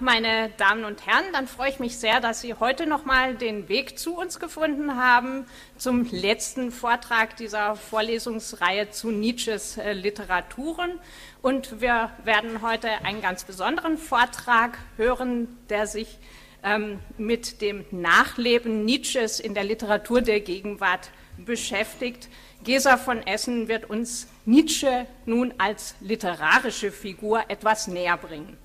meine Damen und Herren, dann freue ich mich sehr, dass Sie heute noch mal den Weg zu uns gefunden haben zum letzten Vortrag dieser Vorlesungsreihe zu Nietzsches äh, Literaturen. Und wir werden heute einen ganz besonderen Vortrag hören, der sich ähm, mit dem Nachleben Nietzsches in der Literatur der Gegenwart beschäftigt. Gesa von Essen wird uns Nietzsche nun als literarische Figur etwas näher bringen.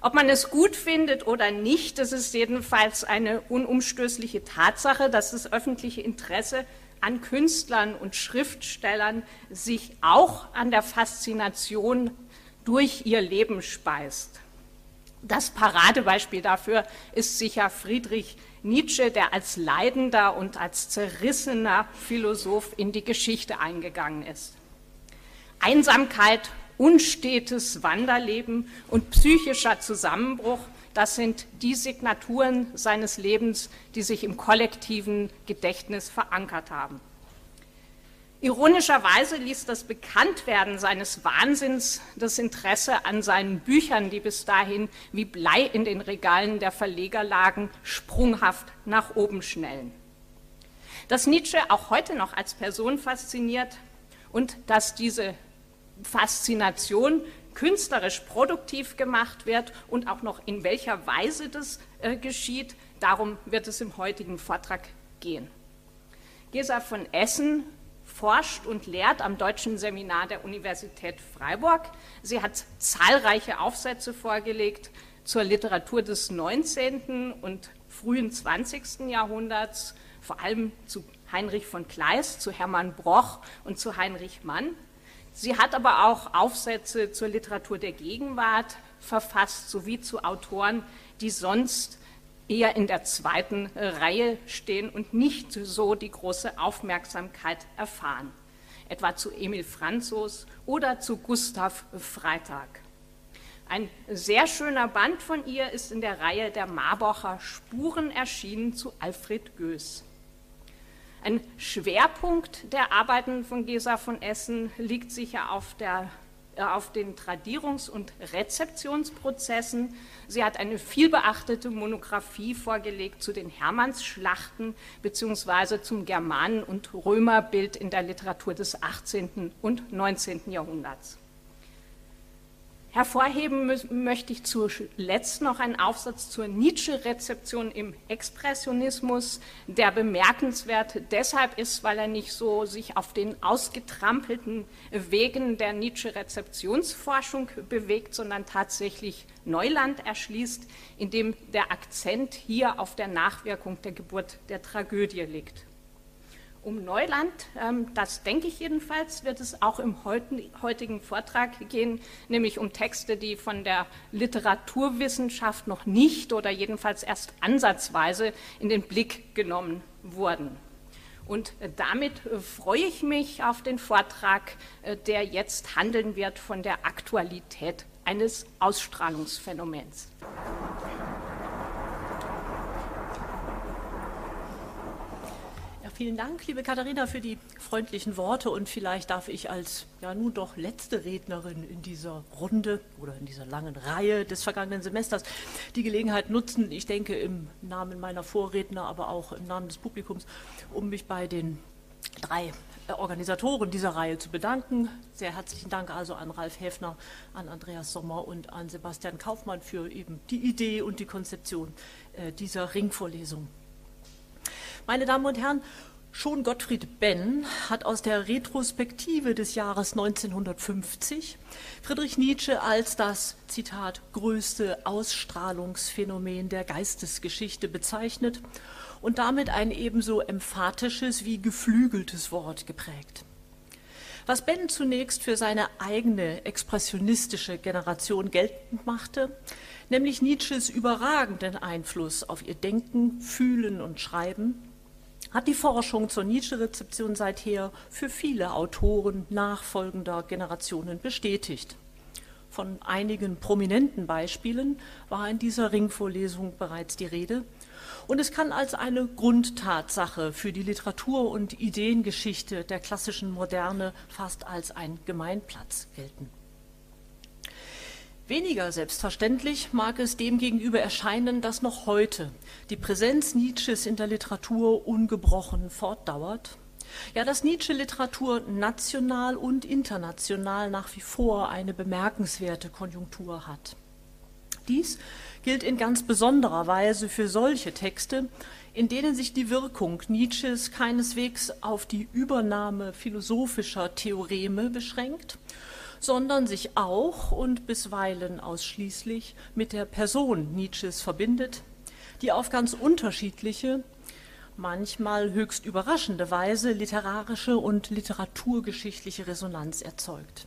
Ob man es gut findet oder nicht, es ist jedenfalls eine unumstößliche Tatsache, dass das öffentliche Interesse an Künstlern und Schriftstellern sich auch an der Faszination durch ihr Leben speist. Das Paradebeispiel dafür ist sicher Friedrich Nietzsche, der als leidender und als zerrissener Philosoph in die Geschichte eingegangen ist. Einsamkeit, unstetes Wanderleben und psychischer Zusammenbruch, das sind die Signaturen seines Lebens, die sich im kollektiven Gedächtnis verankert haben. Ironischerweise ließ das Bekanntwerden seines Wahnsinns das Interesse an seinen Büchern, die bis dahin wie Blei in den Regalen der Verleger lagen, sprunghaft nach oben schnellen. Dass Nietzsche auch heute noch als Person fasziniert und dass diese Faszination künstlerisch produktiv gemacht wird und auch noch in welcher Weise das äh, geschieht, darum wird es im heutigen Vortrag gehen. Gesa von Essen forscht und lehrt am Deutschen Seminar der Universität Freiburg. Sie hat zahlreiche Aufsätze vorgelegt zur Literatur des 19. und frühen 20. Jahrhunderts, vor allem zu Heinrich von Kleist, zu Hermann Broch und zu Heinrich Mann. Sie hat aber auch Aufsätze zur Literatur der Gegenwart verfasst, sowie zu Autoren, die sonst eher in der zweiten Reihe stehen und nicht so die große Aufmerksamkeit erfahren, etwa zu Emil Franzos oder zu Gustav Freitag. Ein sehr schöner Band von ihr ist in der Reihe der Marbacher Spuren erschienen zu Alfred Goes. Ein Schwerpunkt der Arbeiten von Gesa von Essen liegt sicher auf der äh, auf den Tradierungs- und Rezeptionsprozessen. Sie hat eine vielbeachtete Monographie vorgelegt zu den Hermannsschlachten bzw. zum Germanen- und Römerbild in der Literatur des 18. und 19. Jahrhunderts. Hervorheben möchte ich zuletzt noch einen Aufsatz zur Nietzsche-Rezeption im Expressionismus, der bemerkenswert deshalb ist, weil er nicht so sich auf den ausgetrampelten Wegen der Nietzsche-Rezeptionsforschung bewegt, sondern tatsächlich Neuland erschließt, indem der Akzent hier auf der Nachwirkung der Geburt der Tragödie liegt um Neuland, ähm, das denke ich jedenfalls, wird es auch im heutigen Vortrag gehen, nämlich um Texte, die von der Literaturwissenschaft noch nicht oder jedenfalls erst ansatzweise in den Blick genommen wurden. Und damit freue ich mich auf den Vortrag, äh, der jetzt handeln wird von der Aktualität eines Ausstrahlungsphänomens. Vielen Dank, liebe Katharina, für die freundlichen Worte und vielleicht darf ich als ja nun doch letzte Rednerin in dieser Runde oder in dieser langen Reihe des vergangenen Semesters die Gelegenheit nutzen, ich denke im Namen meiner Vorredner, aber auch im Namen des Publikums, um mich bei den drei äh, Organisatoren dieser Reihe zu bedanken. Sehr herzlichen Dank also an Ralf Häfner, an Andreas Sommer und an Sebastian Kaufmann für eben die Idee und die Konzeption äh, dieser Ringvorlesung. Meine Damen und Herren, schon Gottfried Benn hat aus der Retrospektive des Jahres 1950 Friedrich Nietzsche als das, Zitat, größte Ausstrahlungsphänomen der Geistesgeschichte bezeichnet und damit ein ebenso emphatisches wie geflügeltes Wort geprägt. Was Benn zunächst für seine eigene expressionistische Generation geltend machte, nämlich Nietzsches überragenden Einfluss auf ihr Denken, Fühlen und Schreiben, hat die Forschung zur Nietzsche-Rezeption seither für viele Autoren nachfolgender Generationen bestätigt. Von einigen prominenten Beispielen war in dieser Ringvorlesung bereits die Rede. Und es kann als eine Grundtatsache für die Literatur- und Ideengeschichte der klassischen Moderne fast als ein Gemeinplatz gelten. Weniger selbstverständlich mag es demgegenüber erscheinen, dass noch heute die Präsenz Nietzsches in der Literatur ungebrochen fortdauert. Ja, dass Nietzsche-Literatur national und international nach wie vor eine bemerkenswerte Konjunktur hat. Dies gilt in ganz besonderer Weise für solche Texte, in denen sich die Wirkung Nietzsches keineswegs auf die Übernahme philosophischer Theoreme beschränkt, sondern sich auch und bisweilen ausschließlich mit der Person Nietzsches verbindet, die auf ganz unterschiedliche, manchmal höchst überraschende Weise literarische und literaturgeschichtliche Resonanz erzeugt.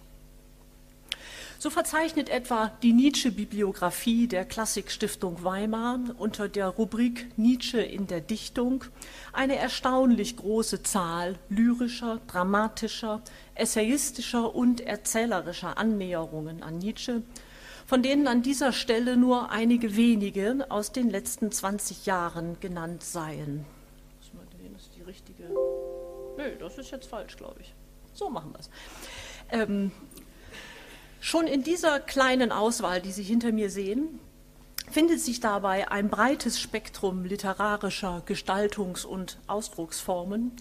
So verzeichnet etwa die Nietzsche-Bibliographie der Klassikstiftung Weimar unter der Rubrik Nietzsche in der Dichtung eine erstaunlich große Zahl lyrischer, dramatischer, essayistischer und erzählerischer Annäherungen an Nietzsche, von denen an dieser Stelle nur einige wenige aus den letzten 20 Jahren genannt seien. Das ist die richtige. Nö, das ist jetzt falsch, glaube ich. So machen wir es. Ähm, Schon in dieser kleinen Auswahl, die Sie hinter mir sehen, findet sich dabei ein breites Spektrum literarischer Gestaltungs- und Ausdrucksformen,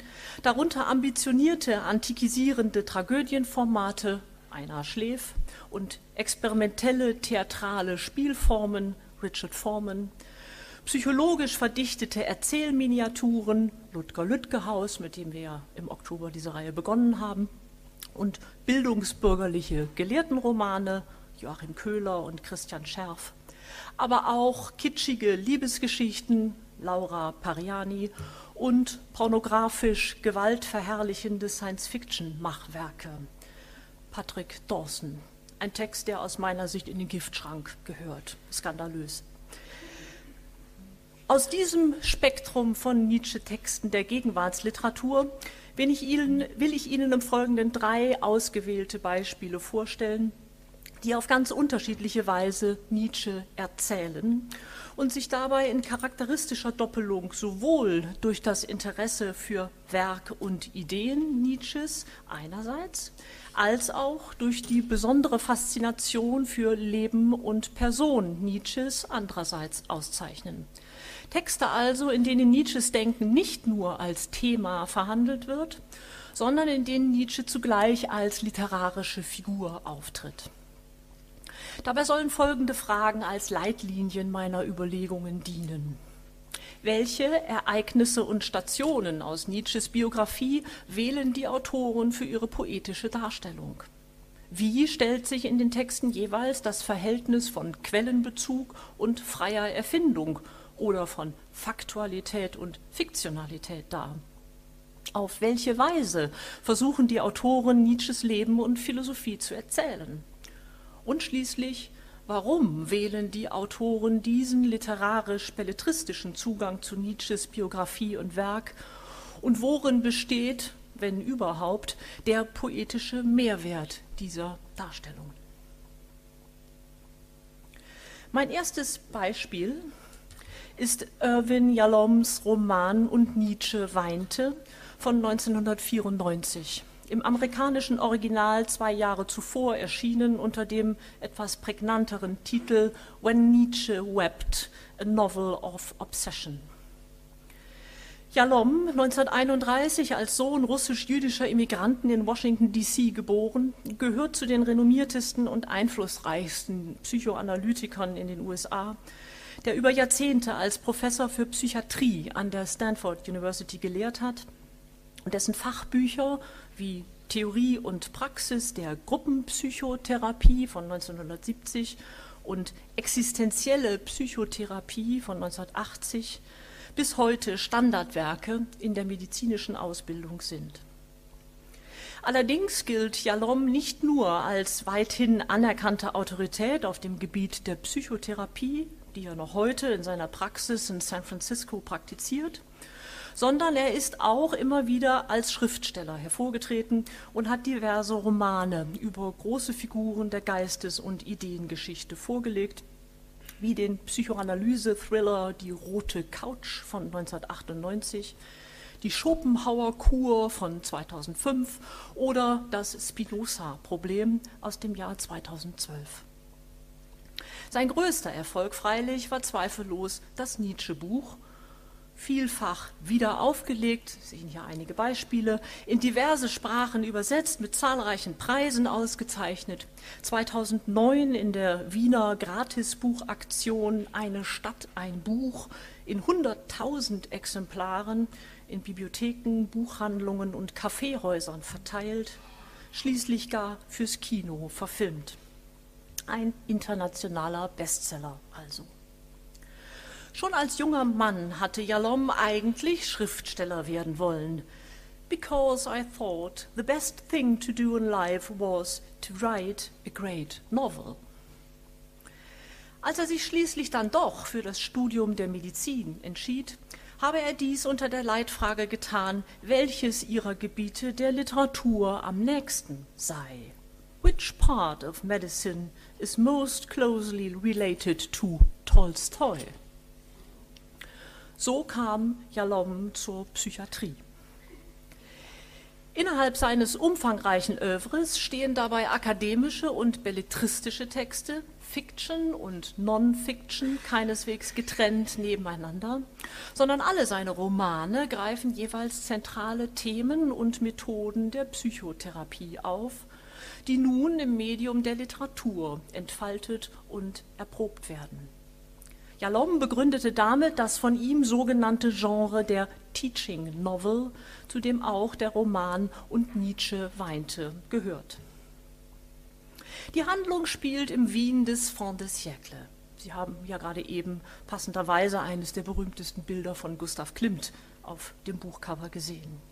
darunter ambitionierte, antikisierende Tragödienformate, einer schläf, und experimentelle theatrale Spielformen, Richard Foreman, psychologisch verdichtete Erzählminiaturen, Ludger Lütgehaus, mit dem wir ja im Oktober diese Reihe begonnen haben, und bildungsbürgerliche Gelehrtenromane, Joachim Köhler und Christian Scherf, aber auch kitschige Liebesgeschichten, Laura Pariani und pornografisch gewaltverherrlichende Science-Fiction-Machwerke. Patrick Dawson, ein Text, der aus meiner Sicht in den Giftschrank gehört. Skandalös. Aus diesem Spektrum von Nietzsche-Texten der Gegenwartsliteratur will ich, Ihnen, will ich Ihnen im Folgenden drei ausgewählte Beispiele vorstellen, die auf ganz unterschiedliche Weise Nietzsche erzählen und sich dabei in charakteristischer Doppelung sowohl durch das Interesse für Werk und Ideen Nietzsches einerseits, als auch durch die besondere Faszination für Leben und Person Nietzsches andererseits auszeichnen. Texte also, in denen Nietzsches Denken nicht nur als Thema verhandelt wird, sondern in denen Nietzsche zugleich als literarische Figur auftritt. Dabei sollen folgende Fragen als Leitlinien meiner Überlegungen dienen. Welche Ereignisse und Stationen aus Nietzsches Biografie wählen die Autoren für ihre poetische Darstellung? Wie stellt sich in den Texten jeweils das Verhältnis von Quellenbezug und freier Erfindung oder von Faktualität und Fiktionalität dar. Auf welche Weise versuchen die Autoren Nietzsches Leben und Philosophie zu erzählen? Und schließlich, warum wählen die Autoren diesen literarisch-belletristischen Zugang zu Nietzsches Biografie und Werk? Und worin besteht, wenn überhaupt, der poetische Mehrwert dieser Darstellung? Mein erstes Beispiel ist Irwin Yaloms Roman Und Nietzsche weinte von 1994. Im amerikanischen Original zwei Jahre zuvor erschienen unter dem etwas prägnanteren Titel When Nietzsche Wept, a Novel of Obsession. Jalom, 1931 als Sohn russisch-jüdischer Immigranten in Washington, D.C. geboren, gehört zu den renommiertesten und einflussreichsten Psychoanalytikern in den USA der über Jahrzehnte als Professor für Psychiatrie an der Stanford University gelehrt hat und dessen Fachbücher wie Theorie und Praxis der Gruppenpsychotherapie von 1970 und Existenzielle Psychotherapie von 1980 bis heute Standardwerke in der medizinischen Ausbildung sind. Allerdings gilt Jalom nicht nur als weithin anerkannte Autorität auf dem Gebiet der Psychotherapie, die er noch heute in seiner Praxis in San Francisco praktiziert, sondern er ist auch immer wieder als Schriftsteller hervorgetreten und hat diverse Romane über große Figuren der Geistes- und Ideengeschichte vorgelegt, wie den Psychoanalyse-Thriller Die rote Couch von 1998, die Schopenhauer-Kur von 2005 oder das Spinoza-Problem aus dem Jahr 2012. Sein größter Erfolg freilich war zweifellos das Nietzsche-Buch, vielfach wieder aufgelegt, sehen hier einige Beispiele, in diverse Sprachen übersetzt, mit zahlreichen Preisen ausgezeichnet. 2009 in der Wiener Gratisbuchaktion Eine Stadt, ein Buch in 100.000 Exemplaren in Bibliotheken, Buchhandlungen und Kaffeehäusern verteilt, schließlich gar fürs Kino verfilmt. Ein internationaler Bestseller also. Schon als junger Mann hatte Jalom eigentlich Schriftsteller werden wollen. Because I thought the best thing to do in life was to write a great novel. Als er sich schließlich dann doch für das Studium der Medizin entschied, habe er dies unter der Leitfrage getan, welches ihrer Gebiete der Literatur am nächsten sei. Which part of medicine is most closely related to Tolstoi? So kam Jalom zur Psychiatrie. Innerhalb seines umfangreichen Övres stehen dabei akademische und belletristische Texte, Fiction und Non-Fiction keineswegs getrennt nebeneinander, sondern alle seine Romane greifen jeweils zentrale Themen und Methoden der Psychotherapie auf, die nun im Medium der Literatur entfaltet und erprobt werden. Jalom begründete damit das von ihm sogenannte Genre der Teaching Novel, zu dem auch der Roman Und Nietzsche weinte gehört. Die Handlung spielt im Wien des Fin de siècle. Sie haben ja gerade eben passenderweise eines der berühmtesten Bilder von Gustav Klimt auf dem Buchcover gesehen.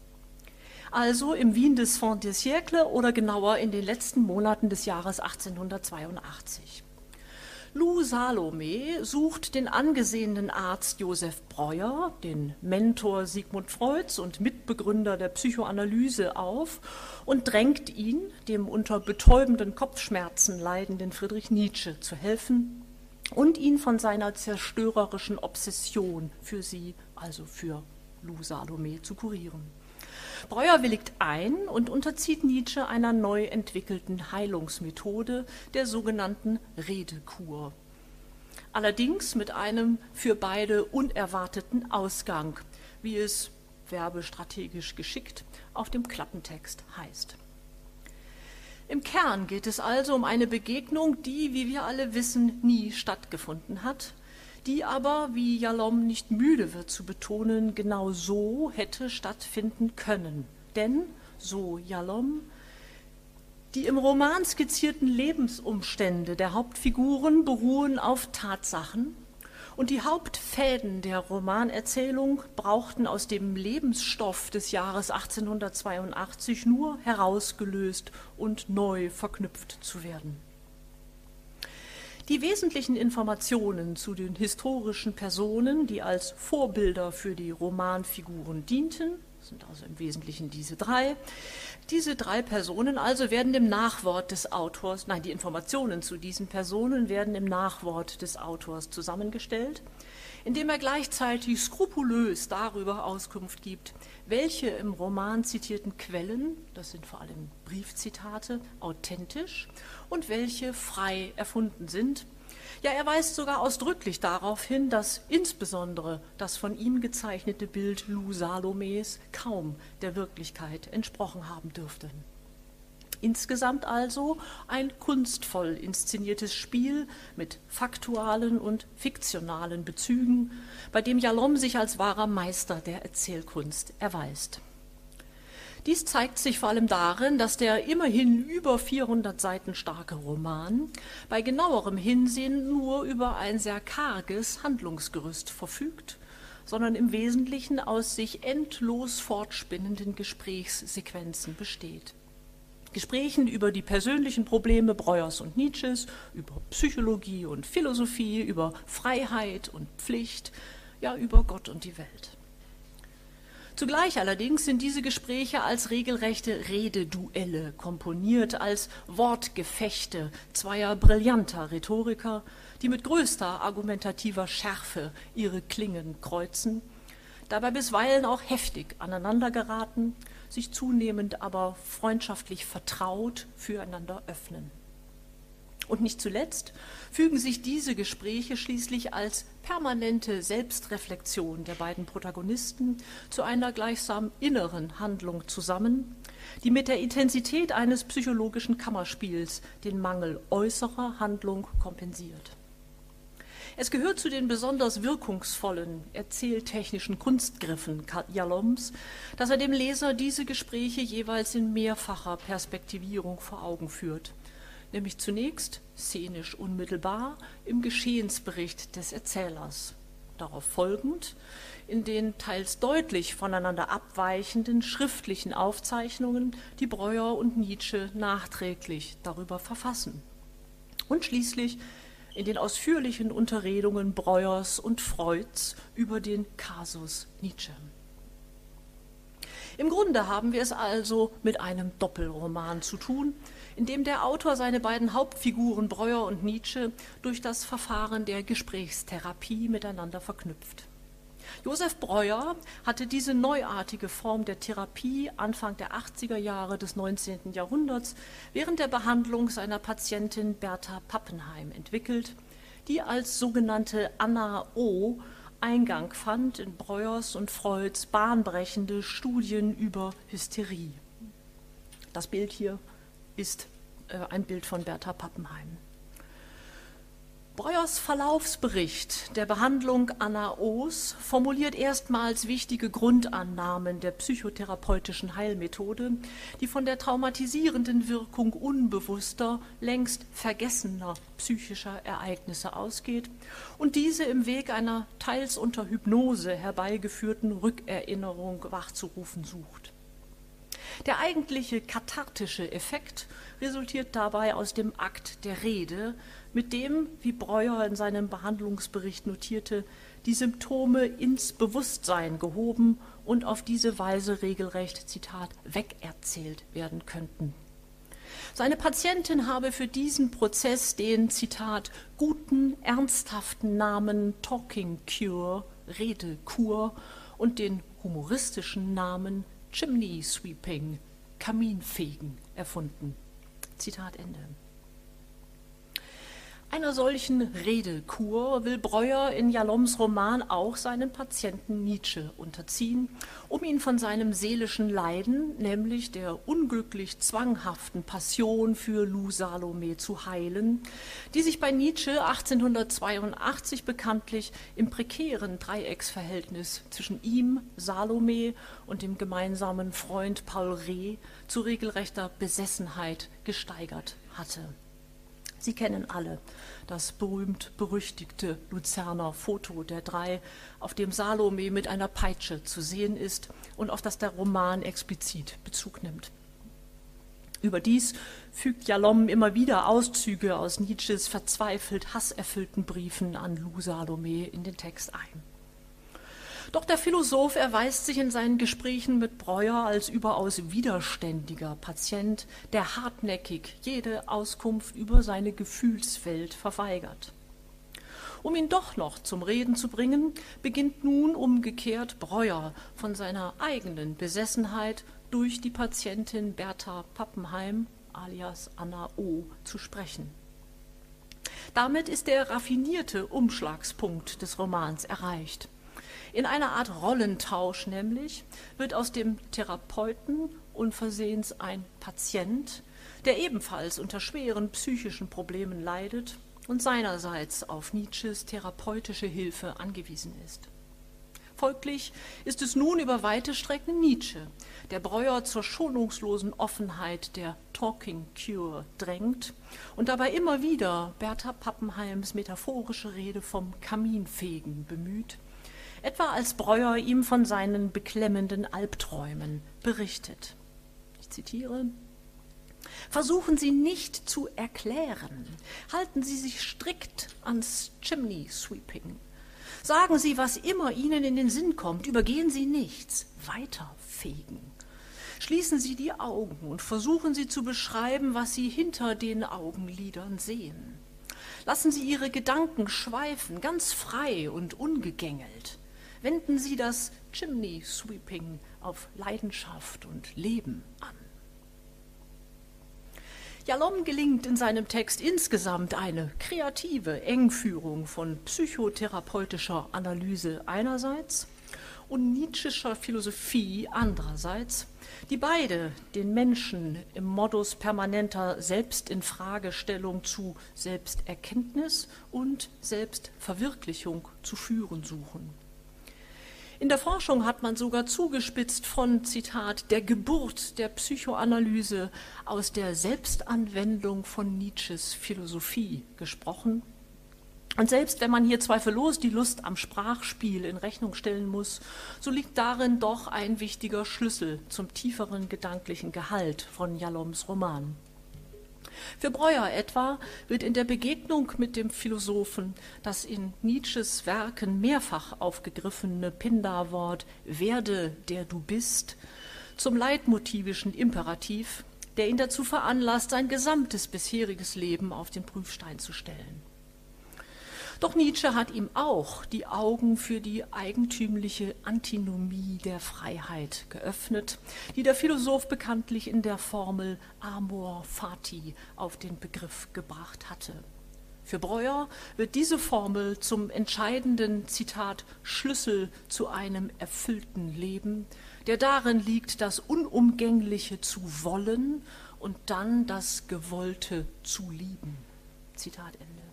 Also im Wien des Fin de siècle oder genauer in den letzten Monaten des Jahres 1882. Lou Salome sucht den angesehenen Arzt Josef Breuer, den Mentor Sigmund Freuds und Mitbegründer der Psychoanalyse, auf und drängt ihn, dem unter betäubenden Kopfschmerzen leidenden Friedrich Nietzsche zu helfen und ihn von seiner zerstörerischen Obsession für sie, also für Lou Salome, zu kurieren. Breuer willigt ein und unterzieht Nietzsche einer neu entwickelten Heilungsmethode, der sogenannten Redekur. Allerdings mit einem für beide unerwarteten Ausgang, wie es werbestrategisch geschickt auf dem Klappentext heißt. Im Kern geht es also um eine Begegnung, die, wie wir alle wissen, nie stattgefunden hat, die aber, wie Jalom nicht müde wird zu betonen, genau so hätte stattfinden können. Denn, so Jalom, die im Roman skizzierten Lebensumstände der Hauptfiguren beruhen auf Tatsachen und die Hauptfäden der Romanerzählung brauchten aus dem Lebensstoff des Jahres 1882 nur herausgelöst und neu verknüpft zu werden. Die wesentlichen Informationen zu den historischen Personen, die als Vorbilder für die Romanfiguren dienten, sind also im Wesentlichen diese drei. Diese drei Personen also werden im Nachwort des Autors, nein, die Informationen zu diesen Personen werden im Nachwort des Autors zusammengestellt, indem er gleichzeitig skrupulös darüber Auskunft gibt, welche im Roman zitierten Quellen, das sind vor allem Briefzitate, authentisch und welche frei erfunden sind. Ja, er weist sogar ausdrücklich darauf hin, dass insbesondere das von ihm gezeichnete Bild Lou Salomes kaum der Wirklichkeit entsprochen haben dürfte. Insgesamt also ein kunstvoll inszeniertes Spiel mit faktualen und fiktionalen Bezügen, bei dem Jalom sich als wahrer Meister der Erzählkunst erweist. Dies zeigt sich vor allem darin, dass der immerhin über 400 Seiten starke Roman bei genauerem Hinsehen nur über ein sehr karges Handlungsgerüst verfügt, sondern im Wesentlichen aus sich endlos fortspinnenden Gesprächssequenzen besteht. Gesprächen über die persönlichen Probleme Breuers und Nietzsches, über Psychologie und Philosophie, über Freiheit und Pflicht, ja über Gott und die Welt. Zugleich allerdings sind diese Gespräche als regelrechte Rededuelle komponiert, als Wortgefechte zweier brillanter Rhetoriker, die mit größter argumentativer Schärfe ihre Klingen kreuzen, dabei bisweilen auch heftig aneinandergeraten, sich zunehmend aber freundschaftlich vertraut füreinander öffnen. Und nicht zuletzt fügen sich diese Gespräche schließlich als permanente Selbstreflexion der beiden Protagonisten zu einer gleichsam inneren Handlung zusammen, die mit der Intensität eines psychologischen Kammerspiels den Mangel äußerer Handlung kompensiert. Es gehört zu den besonders wirkungsvollen erzähltechnischen Kunstgriffen Jaloms, dass er dem Leser diese Gespräche jeweils in mehrfacher Perspektivierung vor Augen führt – nämlich zunächst szenisch unmittelbar im Geschehensbericht des Erzählers, darauf folgend in den teils deutlich voneinander abweichenden schriftlichen Aufzeichnungen, die Breuer und Nietzsche nachträglich darüber verfassen, und schließlich in den ausführlichen Unterredungen Breuers und Freuds über den Kasus Nietzsche. Im Grunde haben wir es also mit einem Doppelroman zu tun, in dem der Autor seine beiden Hauptfiguren Breuer und Nietzsche durch das Verfahren der Gesprächstherapie miteinander verknüpft. Josef Breuer hatte diese neuartige Form der Therapie Anfang der 80er Jahre des 19. Jahrhunderts während der Behandlung seiner Patientin Bertha Pappenheim entwickelt, die als sogenannte Anna O Eingang fand in Breuers und Freuds bahnbrechende Studien über Hysterie. Das Bild hier ist äh, ein Bild von Bertha Pappenheim. Breuers Verlaufsbericht der Behandlung Anna O's formuliert erstmals wichtige Grundannahmen der psychotherapeutischen Heilmethode, die von der traumatisierenden Wirkung unbewusster, längst vergessener psychischer Ereignisse ausgeht und diese im Weg einer teils unter Hypnose herbeigeführten Rückerinnerung wachzurufen sucht. Der eigentliche kathartische Effekt resultiert dabei aus dem Akt der Rede, mit dem, wie Breuer in seinem Behandlungsbericht notierte, die Symptome ins Bewusstsein gehoben und auf diese Weise regelrecht, Zitat, wegerzählt werden könnten. Seine Patientin habe für diesen Prozess den, Zitat, guten, ernsthaften Namen Talking Cure, Redekur und den humoristischen Namen Chimney Sweeping, Kaminfegen, erfunden. Zitat Ende. Einer solchen Redekur will Breuer in Jaloms Roman auch seinen Patienten Nietzsche unterziehen, um ihn von seinem seelischen Leiden, nämlich der unglücklich zwanghaften Passion für Lou Salome zu heilen, die sich bei Nietzsche 1882 bekanntlich im prekären Dreiecksverhältnis zwischen ihm, Salome und dem gemeinsamen Freund Paul Reh zu regelrechter Besessenheit gesteigert hatte. Sie kennen alle das berühmt-berüchtigte Luzerner Foto der drei, auf dem Salome mit einer Peitsche zu sehen ist und auf das der Roman explizit Bezug nimmt. Überdies fügt Jalom immer wieder Auszüge aus Nietzsches verzweifelt hasserfüllten Briefen an Lou Salome in den Text ein. Doch der Philosoph erweist sich in seinen Gesprächen mit Breuer als überaus widerständiger Patient, der hartnäckig jede Auskunft über seine Gefühlswelt verweigert. Um ihn doch noch zum Reden zu bringen, beginnt nun umgekehrt Breuer von seiner eigenen Besessenheit durch die Patientin Bertha Pappenheim alias Anna O. zu sprechen. Damit ist der raffinierte Umschlagspunkt des Romans erreicht. In einer Art Rollentausch nämlich wird aus dem Therapeuten unversehens ein Patient, der ebenfalls unter schweren psychischen Problemen leidet und seinerseits auf Nietzsches therapeutische Hilfe angewiesen ist. Folglich ist es nun über weite Strecken Nietzsche, der Breuer zur schonungslosen Offenheit der Talking Cure drängt und dabei immer wieder Bertha Pappenheims metaphorische Rede vom Kaminfegen bemüht, etwa als Breuer ihm von seinen beklemmenden Albträumen berichtet. Ich zitiere Versuchen Sie nicht zu erklären. Halten Sie sich strikt ans Chimney Sweeping. Sagen Sie, was immer Ihnen in den Sinn kommt. Übergehen Sie nichts. Weiterfegen. Schließen Sie die Augen und versuchen Sie zu beschreiben, was Sie hinter den Augenlidern sehen. Lassen Sie Ihre Gedanken schweifen, ganz frei und ungegängelt. Wenden Sie das Chimney Sweeping auf Leidenschaft und Leben an. Jalom gelingt in seinem Text insgesamt eine kreative Engführung von psychotherapeutischer Analyse einerseits und Nietzschischer Philosophie andererseits, die beide den Menschen im Modus permanenter Selbstinfragestellung zu Selbsterkenntnis und Selbstverwirklichung zu führen suchen. In der Forschung hat man sogar zugespitzt von, Zitat, der Geburt der Psychoanalyse aus der Selbstanwendung von Nietzsches Philosophie gesprochen. Und selbst wenn man hier zweifellos die Lust am Sprachspiel in Rechnung stellen muss, so liegt darin doch ein wichtiger Schlüssel zum tieferen gedanklichen Gehalt von Jaloms Roman. Für Breuer etwa wird in der Begegnung mit dem Philosophen das in Nietzsches Werken mehrfach aufgegriffene Pindar-Wort werde der du bist zum leitmotivischen Imperativ, der ihn dazu veranlasst, sein gesamtes bisheriges Leben auf den Prüfstein zu stellen. Doch Nietzsche hat ihm auch die Augen für die eigentümliche Antinomie der Freiheit geöffnet, die der Philosoph bekanntlich in der Formel Amor Fati auf den Begriff gebracht hatte. Für Breuer wird diese Formel zum entscheidenden Zitat Schlüssel zu einem erfüllten Leben, der darin liegt, das Unumgängliche zu wollen und dann das Gewollte zu lieben. Zitat Ende.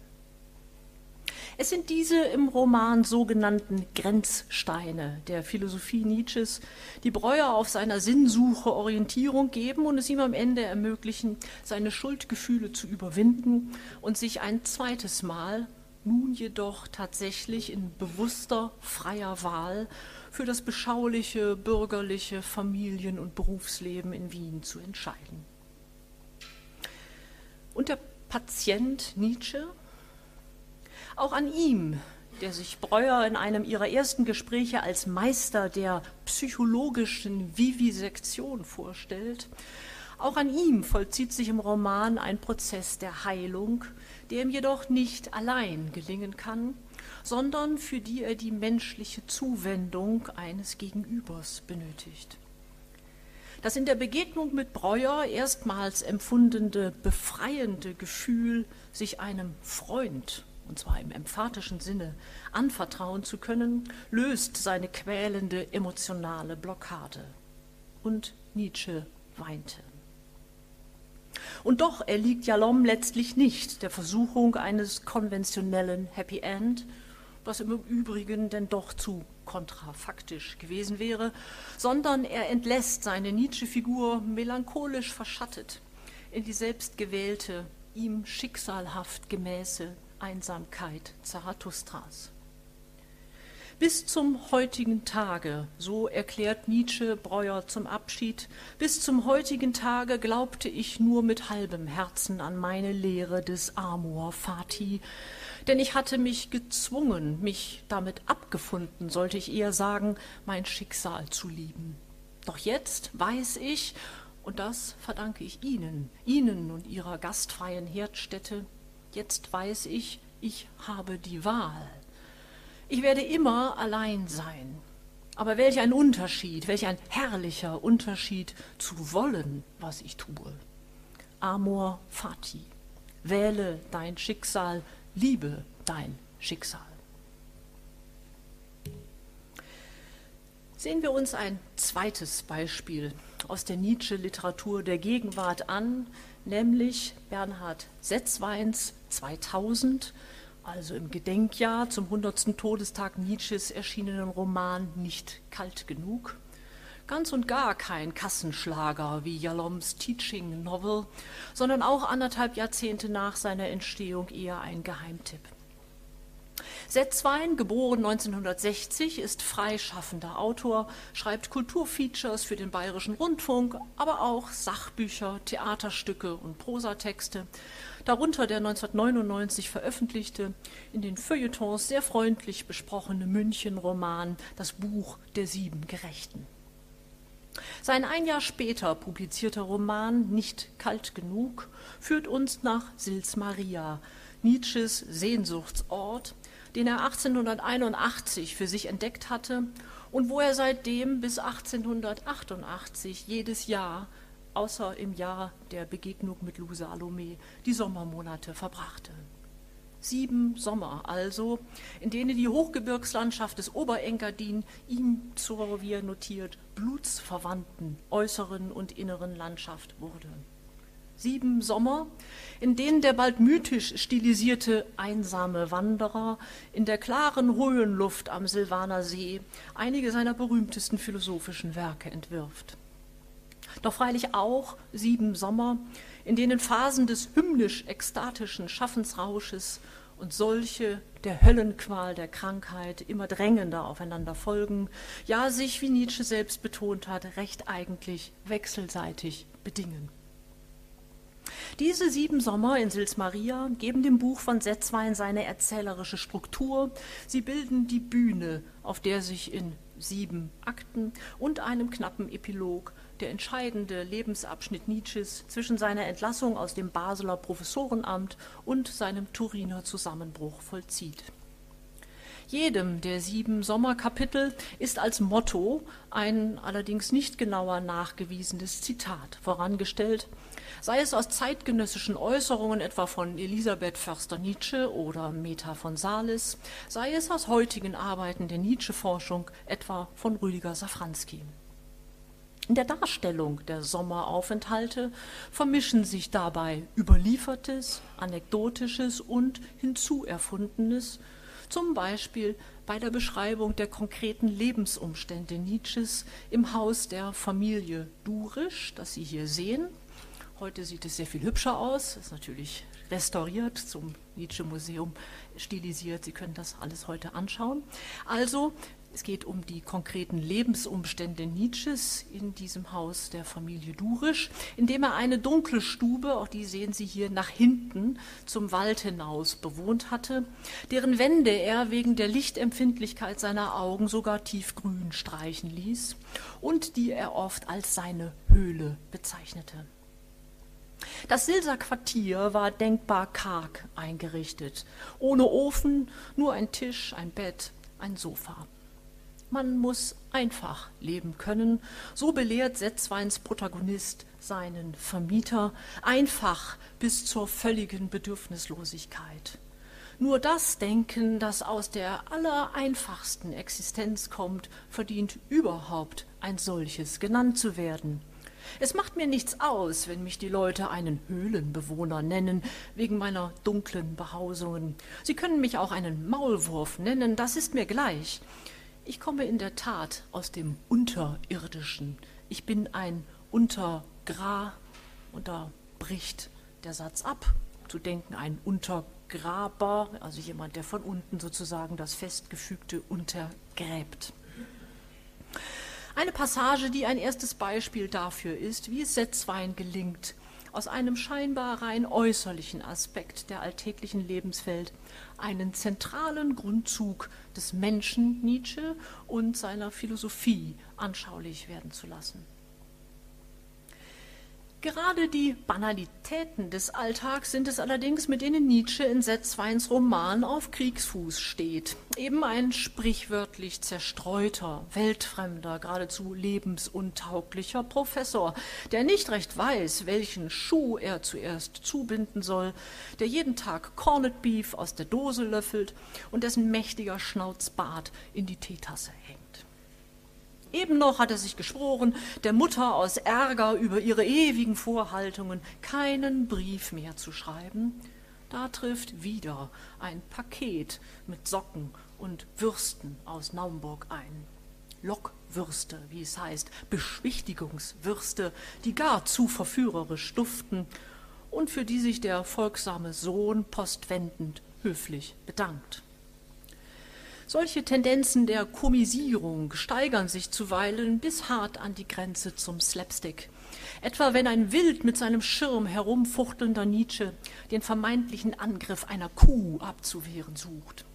Es sind diese im Roman sogenannten Grenzsteine der Philosophie Nietzsches, die Breuer auf seiner Sinnsuche Orientierung geben und es ihm am Ende ermöglichen, seine Schuldgefühle zu überwinden und sich ein zweites Mal, nun jedoch tatsächlich in bewusster, freier Wahl, für das beschauliche, bürgerliche Familien- und Berufsleben in Wien zu entscheiden. Und der Patient Nietzsche auch an ihm, der sich Breuer in einem ihrer ersten Gespräche als Meister der psychologischen Vivisektion vorstellt, auch an ihm vollzieht sich im Roman ein Prozess der Heilung, der ihm jedoch nicht allein gelingen kann, sondern für die er die menschliche Zuwendung eines Gegenübers benötigt. Das in der Begegnung mit Breuer erstmals empfundene befreiende Gefühl, sich einem Freund und zwar im emphatischen Sinne, anvertrauen zu können, löst seine quälende emotionale Blockade. Und Nietzsche weinte. Und doch erliegt Jalom letztlich nicht der Versuchung eines konventionellen Happy End, was im Übrigen denn doch zu kontrafaktisch gewesen wäre, sondern er entlässt seine Nietzsche-Figur melancholisch verschattet in die selbstgewählte, ihm schicksalhaft gemäße Einsamkeit Zarathustras. Bis zum heutigen Tage, so erklärt Nietzsche Breuer zum Abschied, bis zum heutigen Tage glaubte ich nur mit halbem Herzen an meine Lehre des Amor Fati, denn ich hatte mich gezwungen, mich damit abgefunden, sollte ich eher sagen, mein Schicksal zu lieben. Doch jetzt weiß ich, und das verdanke ich Ihnen, Ihnen und Ihrer gastfreien Herdstätte, Jetzt weiß ich, ich habe die Wahl. Ich werde immer allein sein. Aber welch ein Unterschied, welch ein herrlicher Unterschied zu wollen, was ich tue. Amor fati. Wähle dein Schicksal, liebe dein Schicksal. Sehen wir uns ein zweites Beispiel aus der Nietzsche-Literatur der Gegenwart an, nämlich Bernhard Setzweins 2000, also im Gedenkjahr zum 100. Todestag Nietzsches erschienenen Roman Nicht kalt genug. Ganz und gar kein Kassenschlager wie Jaloms Teaching Novel, sondern auch anderthalb Jahrzehnte nach seiner Entstehung eher ein Geheimtipp. Setzwein, geboren 1960, ist freischaffender Autor, schreibt Kulturfeatures für den Bayerischen Rundfunk, aber auch Sachbücher, Theaterstücke und Prosatexte. Darunter der 1999 veröffentlichte, in den Feuilletons sehr freundlich besprochene München-Roman Das Buch der sieben Gerechten. Sein ein Jahr später publizierter Roman Nicht kalt genug führt uns nach Sils Maria, Nietzsches Sehnsuchtsort, den er 1881 für sich entdeckt hatte und wo er seitdem bis 1888 jedes Jahr außer im Jahr der Begegnung mit Lou Salome, die Sommermonate verbrachte. Sieben Sommer also, in denen die Hochgebirgslandschaft des Oberengadin ihm zur, wie er notiert, blutsverwandten äußeren und inneren Landschaft wurde. Sieben Sommer, in denen der bald mythisch stilisierte einsame Wanderer in der klaren Höhenluft am Silvaner See einige seiner berühmtesten philosophischen Werke entwirft. Doch freilich auch sieben Sommer, in denen Phasen des hymnisch-ekstatischen Schaffensrausches und solche der Höllenqual der Krankheit immer drängender aufeinander folgen, ja sich, wie Nietzsche selbst betont hat, recht eigentlich wechselseitig bedingen. Diese sieben Sommer in Sils Maria geben dem Buch von Setzwein seine erzählerische Struktur. Sie bilden die Bühne, auf der sich in sieben Akten und einem knappen Epilog der entscheidende Lebensabschnitt Nietzsches zwischen seiner Entlassung aus dem Basler Professorenamt und seinem Turiner Zusammenbruch vollzieht. Jedem der sieben Sommerkapitel ist als Motto ein allerdings nicht genauer nachgewiesenes Zitat vorangestellt, sei es aus zeitgenössischen Äußerungen etwa von Elisabeth Förster-Nietzsche oder Meta von Salis, sei es aus heutigen Arbeiten der Nietzsche-Forschung etwa von Rüdiger Safranski. In der Darstellung der Sommeraufenthalte vermischen sich dabei Überliefertes, Anekdotisches und Hinzuerfundenes, zum Beispiel bei der Beschreibung der konkreten Lebensumstände Nietzsches im Haus der Familie Durisch, das Sie hier sehen. Heute sieht es sehr viel hübscher aus, ist natürlich restauriert, zum Nietzsche-Museum stilisiert. Sie können das alles heute anschauen. Also es geht um die konkreten Lebensumstände Nietzsches in diesem Haus der Familie Durisch, indem er eine dunkle Stube, auch die sehen Sie hier nach hinten, zum Wald hinaus bewohnt hatte, deren Wände er wegen der Lichtempfindlichkeit seiner Augen sogar tiefgrün streichen ließ und die er oft als seine Höhle bezeichnete. Das Silser Quartier war denkbar karg eingerichtet, ohne Ofen, nur ein Tisch, ein Bett, ein Sofa. Man muss einfach leben können, so belehrt Setzweins Protagonist seinen Vermieter, einfach bis zur völligen Bedürfnislosigkeit. Nur das Denken, das aus der allereinfachsten Existenz kommt, verdient überhaupt ein solches genannt zu werden. Es macht mir nichts aus, wenn mich die Leute einen Höhlenbewohner nennen, wegen meiner dunklen Behausungen. Sie können mich auch einen Maulwurf nennen, das ist mir gleich. Ich komme in der Tat aus dem Unterirdischen. Ich bin ein Untergra, und da bricht der Satz ab. Zu denken, ein Untergraber, also jemand, der von unten sozusagen das Festgefügte untergräbt. Eine Passage, die ein erstes Beispiel dafür ist, wie es Setzwein gelingt, aus einem scheinbar rein äußerlichen Aspekt der alltäglichen Lebenswelt einen zentralen Grundzug des Menschen Nietzsche und seiner Philosophie anschaulich werden zu lassen. Gerade die Banalitäten des Alltags sind es allerdings, mit denen Nietzsche in Setzweins Roman auf Kriegsfuß steht. Eben ein sprichwörtlich zerstreuter, weltfremder, geradezu lebensuntauglicher Professor, der nicht recht weiß, welchen Schuh er zuerst zubinden soll, der jeden Tag Corned Beef aus der Dose löffelt und dessen mächtiger Schnauzbart in die Teetasse. Eben noch hat er sich geschworen, der Mutter aus Ärger über ihre ewigen Vorhaltungen keinen Brief mehr zu schreiben. Da trifft wieder ein Paket mit Socken und Würsten aus Naumburg ein. Lockwürste, wie es heißt, Beschwichtigungswürste, die gar zu verführerisch duften und für die sich der folgsame Sohn postwendend höflich bedankt. Solche Tendenzen der Komisierung steigern sich zuweilen bis hart an die Grenze zum Slapstick. Etwa wenn ein wild mit seinem Schirm herumfuchtelnder Nietzsche den vermeintlichen Angriff einer Kuh abzuwehren sucht.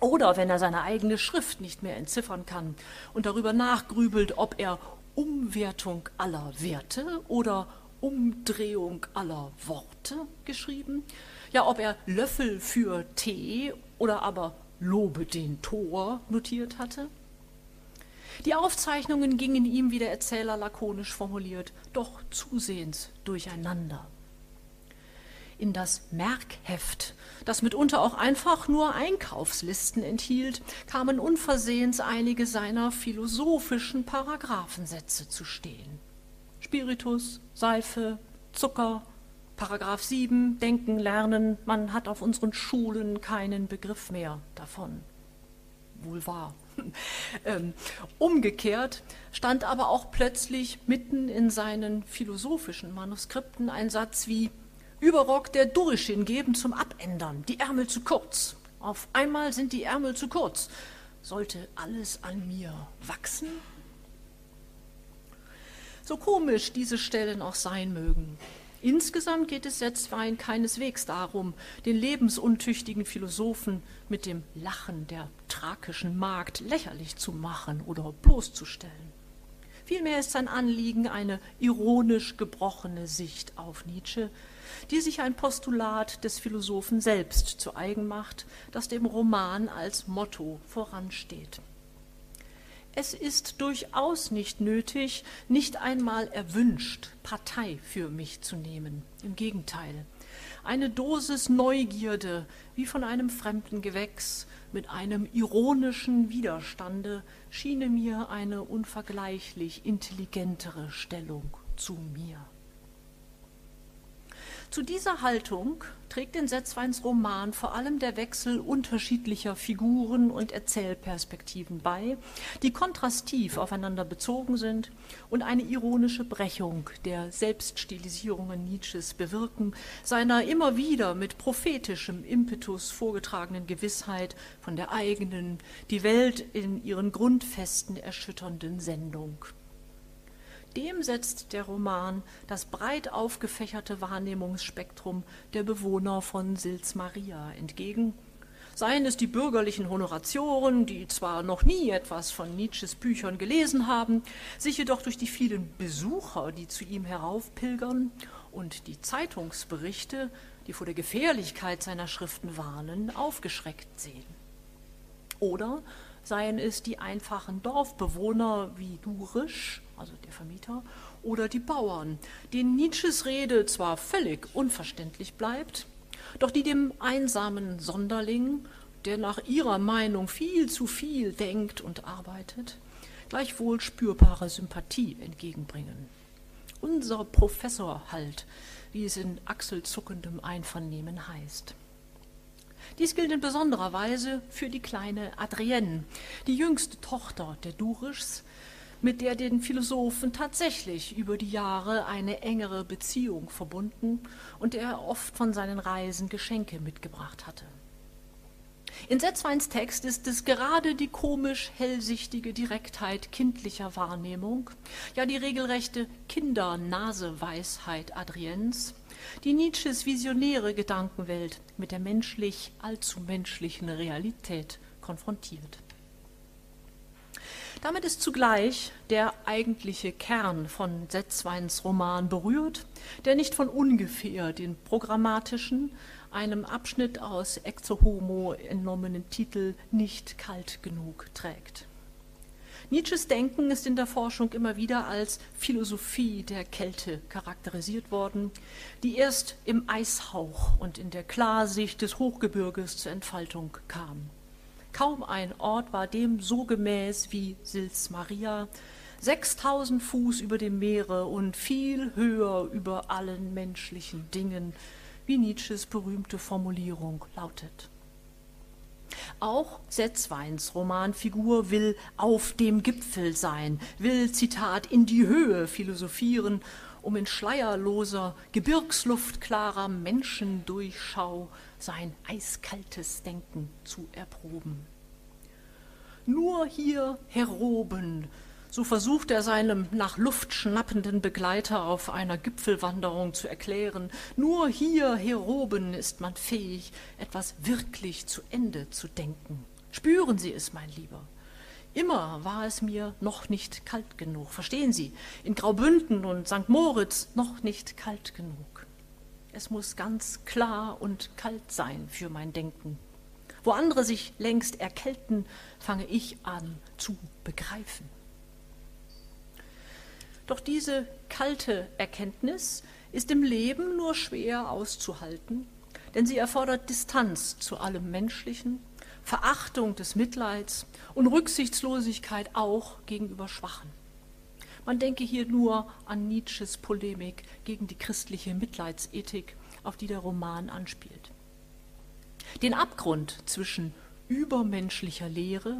Oder wenn er seine eigene Schrift nicht mehr entziffern kann und darüber nachgrübelt, ob er Umwertung aller Werte oder Umdrehung aller Worte geschrieben, ja, ob er Löffel für Tee oder aber Lobe den Tor notiert hatte. Die Aufzeichnungen gingen ihm, wie der Erzähler lakonisch formuliert, doch zusehends durcheinander. In das Merkheft, das mitunter auch einfach nur Einkaufslisten enthielt, kamen unversehens einige seiner philosophischen Paragraphensätze zu stehen. Spiritus, Seife, Zucker, Paragraph 7, Denken, Lernen, man hat auf unseren Schulen keinen Begriff mehr davon. Wohl wahr. ähm, umgekehrt stand aber auch plötzlich mitten in seinen philosophischen Manuskripten ein Satz wie Überrock der Durchin geben zum Abändern, die Ärmel zu kurz. Auf einmal sind die Ärmel zu kurz. Sollte alles an mir wachsen? So komisch diese Stellen auch sein mögen. Insgesamt geht es Setzwein keineswegs darum, den lebensuntüchtigen Philosophen mit dem Lachen der thrakischen Magd lächerlich zu machen oder bloßzustellen. Vielmehr ist sein Anliegen eine ironisch gebrochene Sicht auf Nietzsche, die sich ein Postulat des Philosophen selbst zu eigen macht, das dem Roman als Motto voransteht. Es ist durchaus nicht nötig, nicht einmal erwünscht, Partei für mich zu nehmen. Im Gegenteil. Eine Dosis Neugierde, wie von einem fremden Gewächs, mit einem ironischen Widerstande, schiene mir eine unvergleichlich intelligentere Stellung zu mir. Zu dieser Haltung trägt in Setzweins Roman vor allem der Wechsel unterschiedlicher Figuren und Erzählperspektiven bei, die kontrastiv aufeinander bezogen sind und eine ironische Brechung der Selbststilisierungen Nietzsches bewirken, seiner immer wieder mit prophetischem Impetus vorgetragenen Gewissheit von der eigenen, die Welt in ihren Grundfesten erschütternden Sendung. Dem setzt der Roman das breit aufgefächerte Wahrnehmungsspektrum der Bewohner von Sils Maria entgegen. Seien es die bürgerlichen Honoratioren, die zwar noch nie etwas von Nietzsches Büchern gelesen haben, sich jedoch durch die vielen Besucher, die zu ihm heraufpilgern, und die Zeitungsberichte, die vor der Gefährlichkeit seiner Schriften warnen, aufgeschreckt sehen. Oder seien es die einfachen Dorfbewohner wie Durisch, also der Vermieter, oder die Bauern, denen Nietzsches Rede zwar völlig unverständlich bleibt, doch die dem einsamen Sonderling, der nach ihrer Meinung viel zu viel denkt und arbeitet, gleichwohl spürbare Sympathie entgegenbringen. Unser Professor halt, wie es in achselzuckendem Einvernehmen heißt. Dies gilt in besonderer Weise für die kleine Adrienne, die jüngste Tochter der Durischs, mit der den Philosophen tatsächlich über die Jahre eine engere Beziehung verbunden und der er oft von seinen Reisen Geschenke mitgebracht hatte. In Setzweins Text ist es gerade die komisch hellsichtige Direktheit kindlicher Wahrnehmung, ja die regelrechte Kindernaseweisheit Adriens, die Nietzsches visionäre Gedankenwelt mit der menschlich allzu menschlichen Realität konfrontiert. Damit ist zugleich der eigentliche Kern von Setzweins Roman berührt, der nicht von ungefähr den programmatischen, einem Abschnitt aus Exo Homo entnommenen Titel Nicht kalt genug trägt. Nietzsches Denken ist in der Forschung immer wieder als Philosophie der Kälte charakterisiert worden, die erst im Eishauch und in der Klarsicht des Hochgebirges zur Entfaltung kam. Kaum ein Ort war dem so gemäß wie Sils Maria, 6000 Fuß über dem Meere und viel höher über allen menschlichen Dingen, wie Nietzsches berühmte Formulierung lautet. Auch Setzweins Romanfigur will auf dem Gipfel sein, will, Zitat, in die Höhe philosophieren, um in schleierloser, gebirgsluftklarer Menschendurchschau sein eiskaltes Denken zu erproben. Nur hier heroben, so versucht er seinem nach Luft schnappenden Begleiter auf einer Gipfelwanderung zu erklären, nur hier heroben ist man fähig, etwas wirklich zu Ende zu denken. Spüren Sie es, mein Lieber. Immer war es mir noch nicht kalt genug. Verstehen Sie, in Graubünden und St. Moritz noch nicht kalt genug. Es muss ganz klar und kalt sein für mein Denken. Wo andere sich längst erkälten, fange ich an zu begreifen. Doch diese kalte Erkenntnis ist im Leben nur schwer auszuhalten, denn sie erfordert Distanz zu allem Menschlichen, Verachtung des Mitleids und Rücksichtslosigkeit auch gegenüber Schwachen. Man denke hier nur an Nietzsches Polemik gegen die christliche Mitleidsethik, auf die der Roman anspielt. Den Abgrund zwischen übermenschlicher Lehre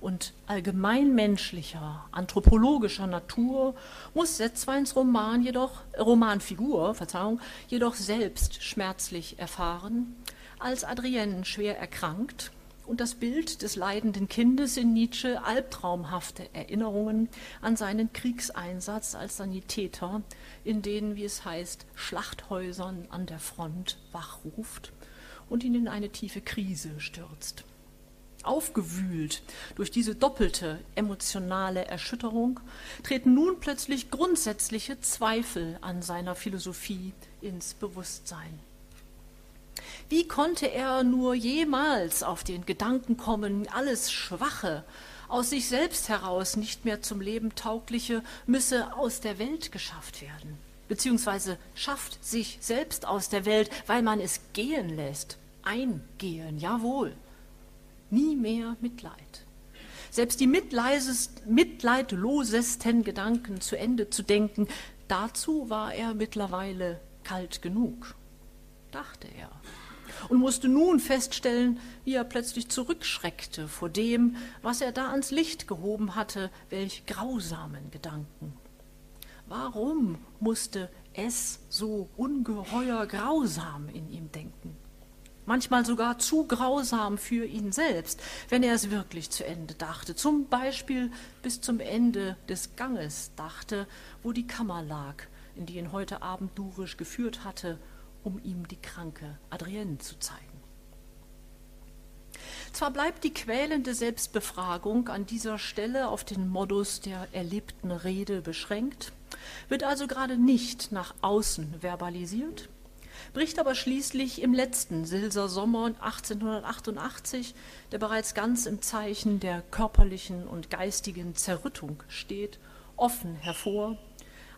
und allgemeinmenschlicher, anthropologischer Natur muss Setzweins Roman jedoch, Romanfigur, Verzeihung, jedoch selbst schmerzlich erfahren, als Adrienne schwer erkrankt und das Bild des leidenden Kindes in Nietzsche albtraumhafte Erinnerungen an seinen Kriegseinsatz als Sanitäter in den, wie es heißt, Schlachthäusern an der Front wachruft und ihn in eine tiefe Krise stürzt. Aufgewühlt durch diese doppelte emotionale Erschütterung treten nun plötzlich grundsätzliche Zweifel an seiner Philosophie ins Bewusstsein. Wie konnte er nur jemals auf den Gedanken kommen, alles Schwache, aus sich selbst heraus nicht mehr zum Leben taugliche, müsse aus der Welt geschafft werden? Beziehungsweise schafft sich selbst aus der Welt, weil man es gehen lässt. Eingehen, jawohl nie mehr Mitleid. Selbst die mitleidlosesten Gedanken zu Ende zu denken, dazu war er mittlerweile kalt genug, dachte er. Und musste nun feststellen, wie er plötzlich zurückschreckte vor dem, was er da ans Licht gehoben hatte, welch grausamen Gedanken. Warum musste es so ungeheuer grausam in ihm denken? manchmal sogar zu grausam für ihn selbst, wenn er es wirklich zu Ende dachte, zum Beispiel bis zum Ende des Ganges dachte, wo die Kammer lag, in die ihn heute Abend Durisch geführt hatte, um ihm die kranke Adrienne zu zeigen. Zwar bleibt die quälende Selbstbefragung an dieser Stelle auf den Modus der erlebten Rede beschränkt, wird also gerade nicht nach außen verbalisiert, bricht aber schließlich im letzten Silser Sommer 1888, der bereits ganz im Zeichen der körperlichen und geistigen Zerrüttung steht, offen hervor,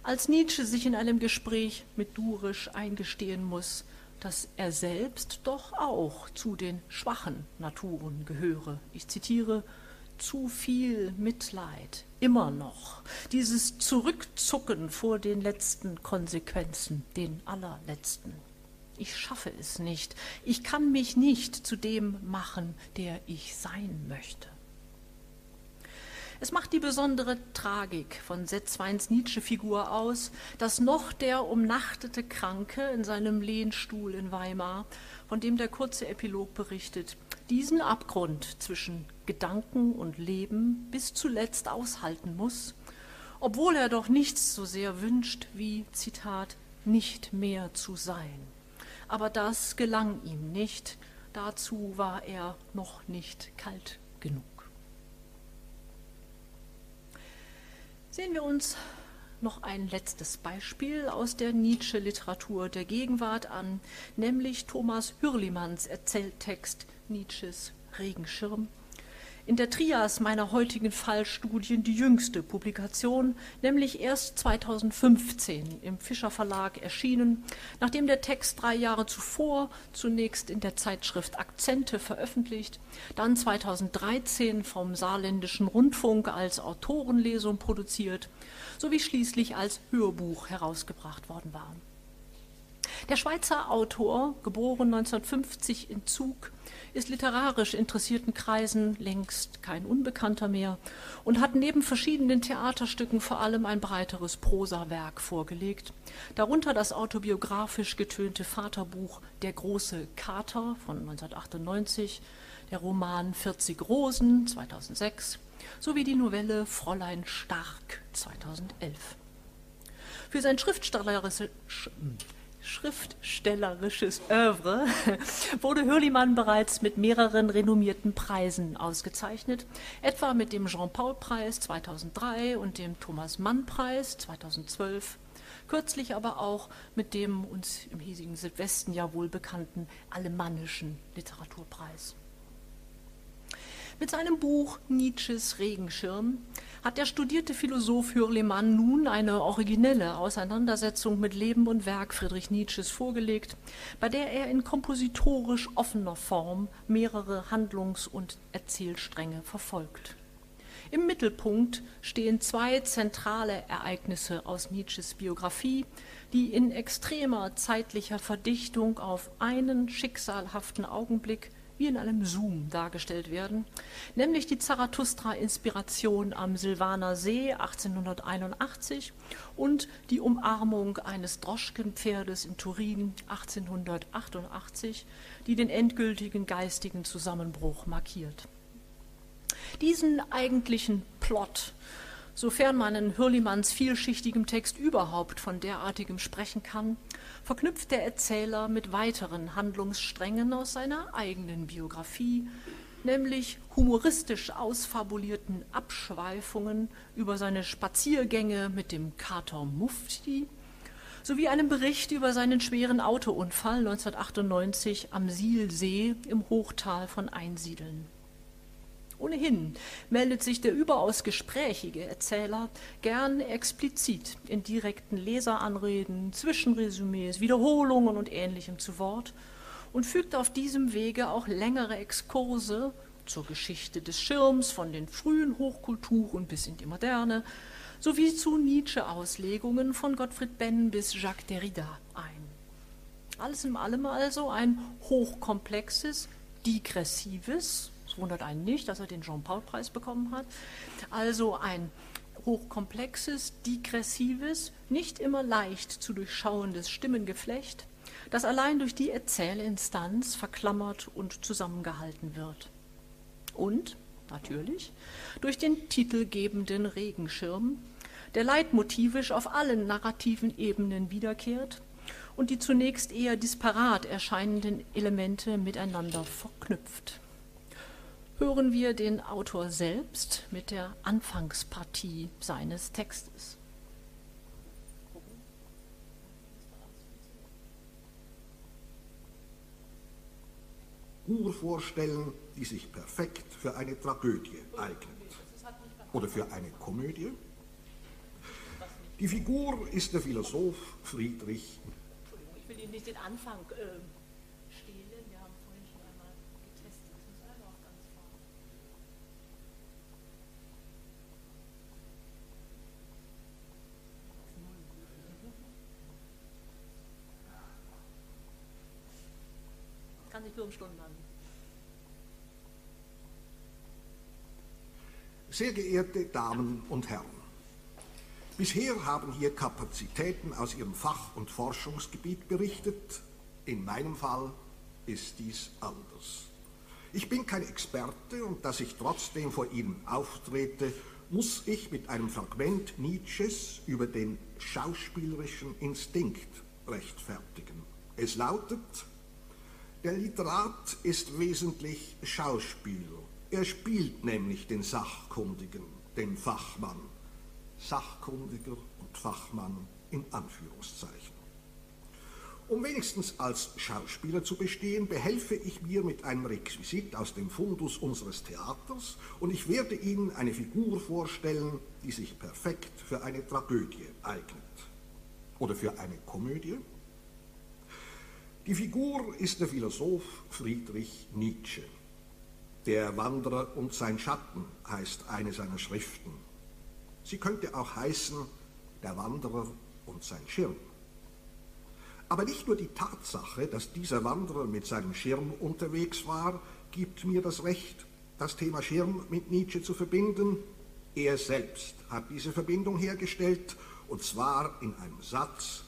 als Nietzsche sich in einem Gespräch mit Durisch eingestehen muss, dass er selbst doch auch zu den schwachen Naturen gehöre. Ich zitiere, zu viel Mitleid, immer noch, dieses Zurückzucken vor den letzten Konsequenzen, den allerletzten ich schaffe es nicht, ich kann mich nicht zu dem machen, der ich sein möchte. Es macht die besondere Tragik von Setzweins Nietzsche-Figur aus, dass noch der umnachtete Kranke in seinem Lehnstuhl in Weimar, von dem der kurze Epilog berichtet, diesen Abgrund zwischen Gedanken und Leben bis zuletzt aushalten muss, obwohl er doch nichts so sehr wünscht wie, Zitat, nicht mehr zu sein aber das gelang ihm nicht. Dazu war er noch nicht kalt genug. Sehen wir uns noch ein letztes Beispiel aus der Nietzsche-Literatur der Gegenwart an, nämlich Thomas Hürlimanns Erzähltext Nietzsches Regenschirm in der Trias meiner heutigen Fallstudien die jüngste Publikation, nämlich erst 2015 im Fischer Verlag erschienen, nachdem der Text drei Jahre zuvor zunächst in der Zeitschrift Akzente veröffentlicht, dann 2013 vom Saarländischen Rundfunk als Autorenlesung produziert, sowie schließlich als Hörbuch herausgebracht worden war. Der Schweizer Autor, geboren 1950 in Zug, ist literarisch interessierten Kreisen längst kein Unbekannter mehr und hat neben verschiedenen Theaterstücken vor allem ein breiteres Prosawerk vorgelegt, darunter das autobiografisch getönte Vaterbuch Der große Kater von 1998, der Roman 40 Rosen 2006 sowie die Novelle Fräulein Stark 2011. Für sein schriftstellerisches schriftstellerisches Övre wurde Hürlimann bereits mit mehreren renommierten Preisen ausgezeichnet, etwa mit dem Jean-Paul-Preis 2003 und dem Thomas-Mann-Preis 2012, kürzlich aber auch mit dem uns im hiesigen Südwesten ja wohl bekannten Alemannischen Literaturpreis. Mit seinem Buch Nietzsches Regenschirm hat der studierte Philosoph Hürlimann nun eine originelle Auseinandersetzung mit Leben und Werk Friedrich Nietzsches vorgelegt, bei der er in kompositorisch offener Form mehrere Handlungs- und Erzählstränge verfolgt. Im Mittelpunkt stehen zwei zentrale Ereignisse aus Nietzsches Biografie, die in extremer zeitlicher Verdichtung auf einen schicksalhaften Augenblick wie in einem Zoom dargestellt werden, nämlich die Zarathustra-Inspiration am Silvaner See 1881 und die Umarmung eines Droschkenpferdes in Turin 1888, die den endgültigen geistigen Zusammenbruch markiert. Diesen eigentlichen Plot sofern man in Hürlimanns vielschichtigem Text überhaupt von derartigem sprechen kann, verknüpft der Erzähler mit weiteren Handlungssträngen aus seiner eigenen Biografie, nämlich humoristisch ausfabulierten Abschweifungen über seine Spaziergänge mit dem Kater Mufti sowie einem Bericht über seinen schweren Autounfall 1998 am Sielsee im Hochtal von Einsiedeln. Ohnehin meldet sich der überaus gesprächige Erzähler gern explizit in direkten Leseranreden, Zwischenresümees, Wiederholungen und Ähnlichem zu Wort und fügt auf diesem Wege auch längere Exkurse zur Geschichte des Schirms von den frühen Hochkulturen bis in die Moderne sowie zu Nietzsche-Auslegungen von Gottfried Benn bis Jacques Derrida ein. Alles in allem also ein hochkomplexes, digressives, es wundert einen nicht, dass er den Jean-Paul-Preis bekommen hat. Also ein hochkomplexes, digressives, nicht immer leicht zu durchschauendes Stimmengeflecht, das allein durch die Erzählinstanz verklammert und zusammengehalten wird. Und, natürlich, durch den titelgebenden Regenschirm, der leitmotivisch auf allen narrativen Ebenen wiederkehrt und die zunächst eher disparat erscheinenden Elemente miteinander verknüpft hören wir den Autor selbst mit der Anfangspartie seines Textes. Urvorstellen, die sich perfekt für eine Tragödie eignet. Oder für eine Komödie. Die Figur ist der Philosoph Friedrich. Entschuldigung, ich will Ihnen nicht den Anfang äh an. Sehr geehrte Damen und Herren, bisher haben hier Kapazitäten aus Ihrem Fach- und Forschungsgebiet berichtet. In meinem Fall ist dies anders. Ich bin kein Experte und dass ich trotzdem vor Ihnen auftrete, muss ich mit einem Fragment Nietzsches über den schauspielerischen Instinkt rechtfertigen. Es lautet, der Literat ist wesentlich Schauspieler. Er spielt nämlich den Sachkundigen, den Fachmann. Sachkundiger und Fachmann in Anführungszeichen. Um wenigstens als Schauspieler zu bestehen, behelfe ich mir mit einem Requisit aus dem Fundus unseres Theaters und ich werde Ihnen eine Figur vorstellen, die sich perfekt für eine Tragödie eignet. Oder für eine Komödie die Figur ist der Philosoph Friedrich Nietzsche. Der Wanderer und sein Schatten heißt eine seiner Schriften. Sie könnte auch heißen Der Wanderer und sein Schirm. Aber nicht nur die Tatsache, dass dieser Wanderer mit seinem Schirm unterwegs war, gibt mir das Recht, das Thema Schirm mit Nietzsche zu verbinden. Er selbst hat diese Verbindung hergestellt, und zwar in einem Satz,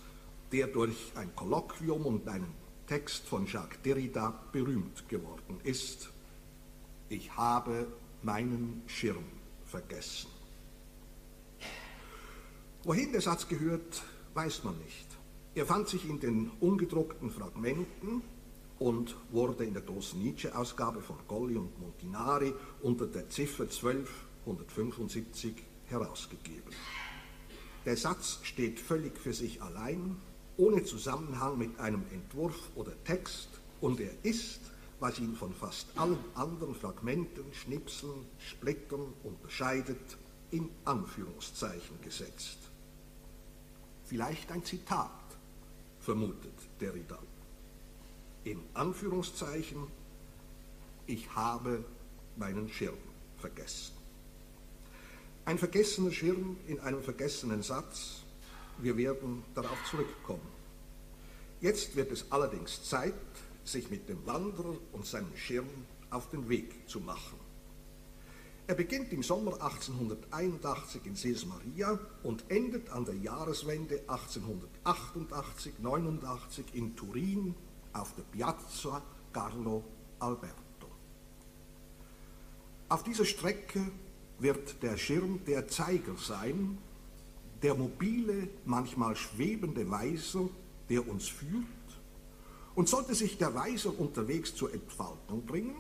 der durch ein Kolloquium und einen Text von Jacques Derrida berühmt geworden ist. Ich habe meinen Schirm vergessen. Wohin der Satz gehört, weiß man nicht. Er fand sich in den ungedruckten Fragmenten und wurde in der großen Nietzsche-Ausgabe von Golli und Montinari unter der Ziffer 1275 herausgegeben. Der Satz steht völlig für sich allein ohne Zusammenhang mit einem Entwurf oder Text und er ist, was ihn von fast allen anderen Fragmenten, Schnipseln, Splittern unterscheidet, in Anführungszeichen gesetzt. Vielleicht ein Zitat, vermutet Derrida. In Anführungszeichen, ich habe meinen Schirm vergessen. Ein vergessener Schirm in einem vergessenen Satz, wir werden darauf zurückkommen. Jetzt wird es allerdings Zeit, sich mit dem Wanderer und seinem Schirm auf den Weg zu machen. Er beginnt im Sommer 1881 in Sils Maria und endet an der Jahreswende 1888-89 in Turin auf der Piazza Carlo Alberto. Auf dieser Strecke wird der Schirm der Zeiger sein, der mobile, manchmal schwebende Weiser, der uns führt. Und sollte sich der Weiser unterwegs zur Entfaltung bringen,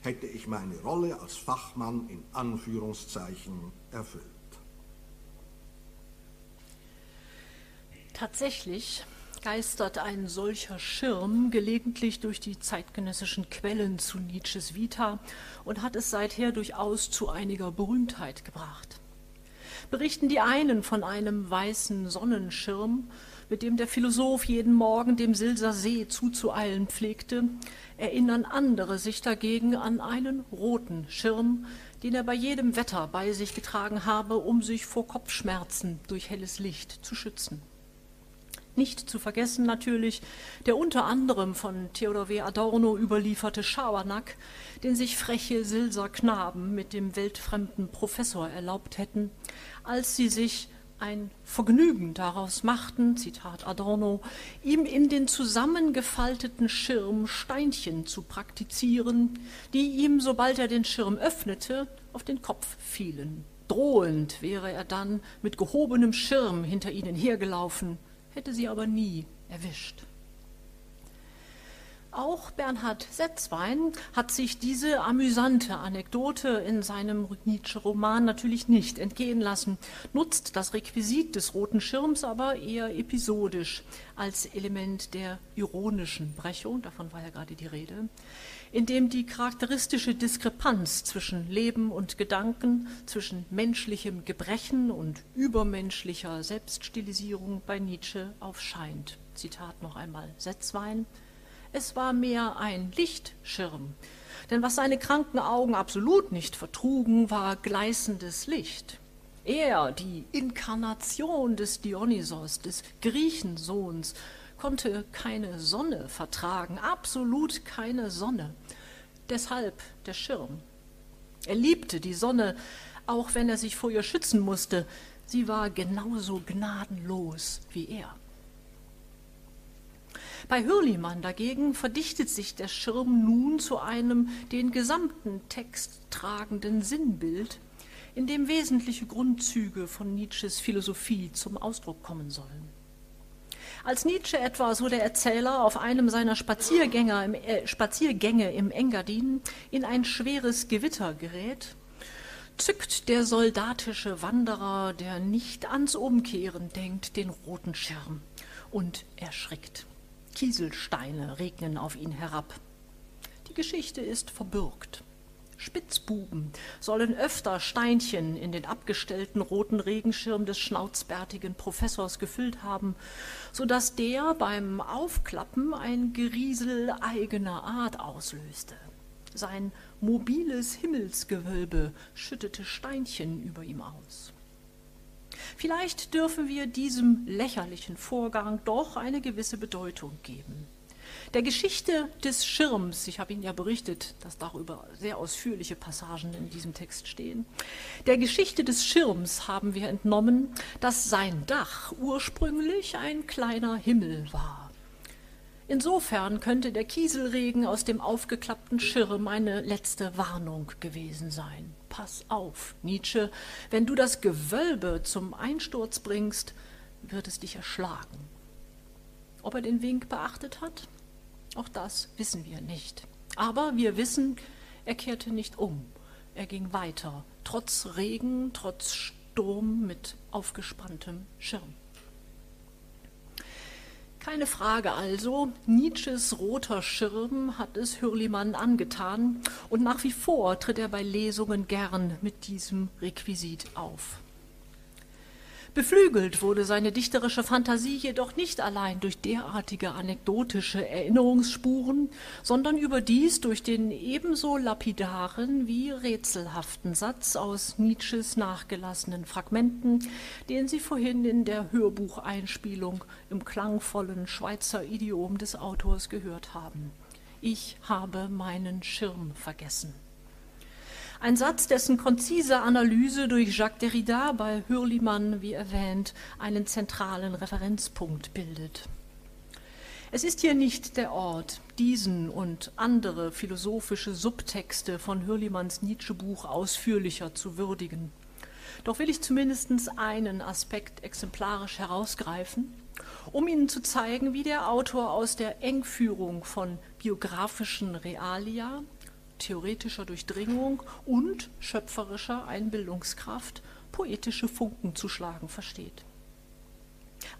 hätte ich meine Rolle als Fachmann in Anführungszeichen erfüllt. Tatsächlich geistert ein solcher Schirm gelegentlich durch die zeitgenössischen Quellen zu Nietzsches Vita und hat es seither durchaus zu einiger Berühmtheit gebracht. Berichten die einen von einem weißen Sonnenschirm, mit dem der Philosoph jeden Morgen dem Silser See zuzueilen pflegte, erinnern andere sich dagegen an einen roten Schirm, den er bei jedem Wetter bei sich getragen habe, um sich vor Kopfschmerzen durch helles Licht zu schützen. Nicht zu vergessen natürlich der unter anderem von Theodor W. Adorno überlieferte Schabernack, den sich freche Silser Knaben mit dem weltfremden Professor erlaubt hätten, als sie sich ein Vergnügen daraus machten, Zitat Adorno, ihm in den zusammengefalteten Schirm Steinchen zu praktizieren, die ihm, sobald er den Schirm öffnete, auf den Kopf fielen. Drohend wäre er dann mit gehobenem Schirm hinter ihnen hergelaufen, hätte sie aber nie erwischt. Auch Bernhard Setzwein hat sich diese amüsante Anekdote in seinem Nietzsche-Roman natürlich nicht entgehen lassen, nutzt das Requisit des roten Schirms aber eher episodisch als Element der ironischen Brechung, davon war ja gerade die Rede, in dem die charakteristische Diskrepanz zwischen Leben und Gedanken, zwischen menschlichem Gebrechen und übermenschlicher Selbststilisierung bei Nietzsche aufscheint. Zitat noch einmal Setzwein es war mehr ein Lichtschirm. Denn was seine kranken Augen absolut nicht vertrugen, war gleißendes Licht. Er, die Inkarnation des Dionysos, des Griechensohns, konnte keine Sonne vertragen, absolut keine Sonne. Deshalb der Schirm. Er liebte die Sonne, auch wenn er sich vor ihr schützen musste. Sie war genauso gnadenlos wie er. Bei Hürlimann dagegen verdichtet sich der Schirm nun zu einem den gesamten Text tragenden Sinnbild, in dem wesentliche Grundzüge von Nietzsches Philosophie zum Ausdruck kommen sollen. Als Nietzsche etwa, so der Erzähler, auf einem seiner Spaziergänger im, äh, Spaziergänge im Engadin in ein schweres Gewitter gerät, zückt der soldatische Wanderer, der nicht ans Umkehren denkt, den roten Schirm und erschrickt. Kieselsteine regnen auf ihn herab. Die Geschichte ist verbürgt. Spitzbuben sollen öfter Steinchen in den abgestellten roten Regenschirm des schnauzbärtigen Professors gefüllt haben, so dass der beim Aufklappen ein Geriesel eigener Art auslöste. Sein mobiles Himmelsgewölbe schüttete Steinchen über ihm aus. Vielleicht dürfen wir diesem lächerlichen Vorgang doch eine gewisse Bedeutung geben. Der Geschichte des Schirms, ich habe Ihnen ja berichtet, dass darüber sehr ausführliche Passagen in diesem Text stehen, der Geschichte des Schirms haben wir entnommen, dass sein Dach ursprünglich ein kleiner Himmel war. Insofern könnte der Kieselregen aus dem aufgeklappten Schirm eine letzte Warnung gewesen sein pass auf, Nietzsche, wenn du das Gewölbe zum Einsturz bringst, wird es dich erschlagen. Ob er den Wink beachtet hat? Auch das wissen wir nicht. Aber wir wissen, er kehrte nicht um. Er ging weiter, trotz Regen, trotz Sturm mit aufgespanntem Schirm. Keine Frage also, Nietzsches roter Schirm hat es Hürlimann angetan und nach wie vor tritt er bei Lesungen gern mit diesem Requisit auf. Beflügelt wurde seine dichterische Fantasie jedoch nicht allein durch derartige anekdotische Erinnerungsspuren, sondern überdies durch den ebenso lapidaren wie rätselhaften Satz aus Nietzsches nachgelassenen Fragmenten, den Sie vorhin in der Hörbucheinspielung im klangvollen Schweizer Idiom des Autors gehört haben. Ich habe meinen Schirm vergessen. Ein Satz, dessen konzise Analyse durch Jacques Derrida bei Hürlimann, wie erwähnt, einen zentralen Referenzpunkt bildet. Es ist hier nicht der Ort, diesen und andere philosophische Subtexte von Hürlimanns Nietzsche-Buch ausführlicher zu würdigen. Doch will ich zumindest einen Aspekt exemplarisch herausgreifen, um Ihnen zu zeigen, wie der Autor aus der Engführung von biografischen Realia theoretischer Durchdringung und schöpferischer Einbildungskraft poetische Funken zu schlagen versteht.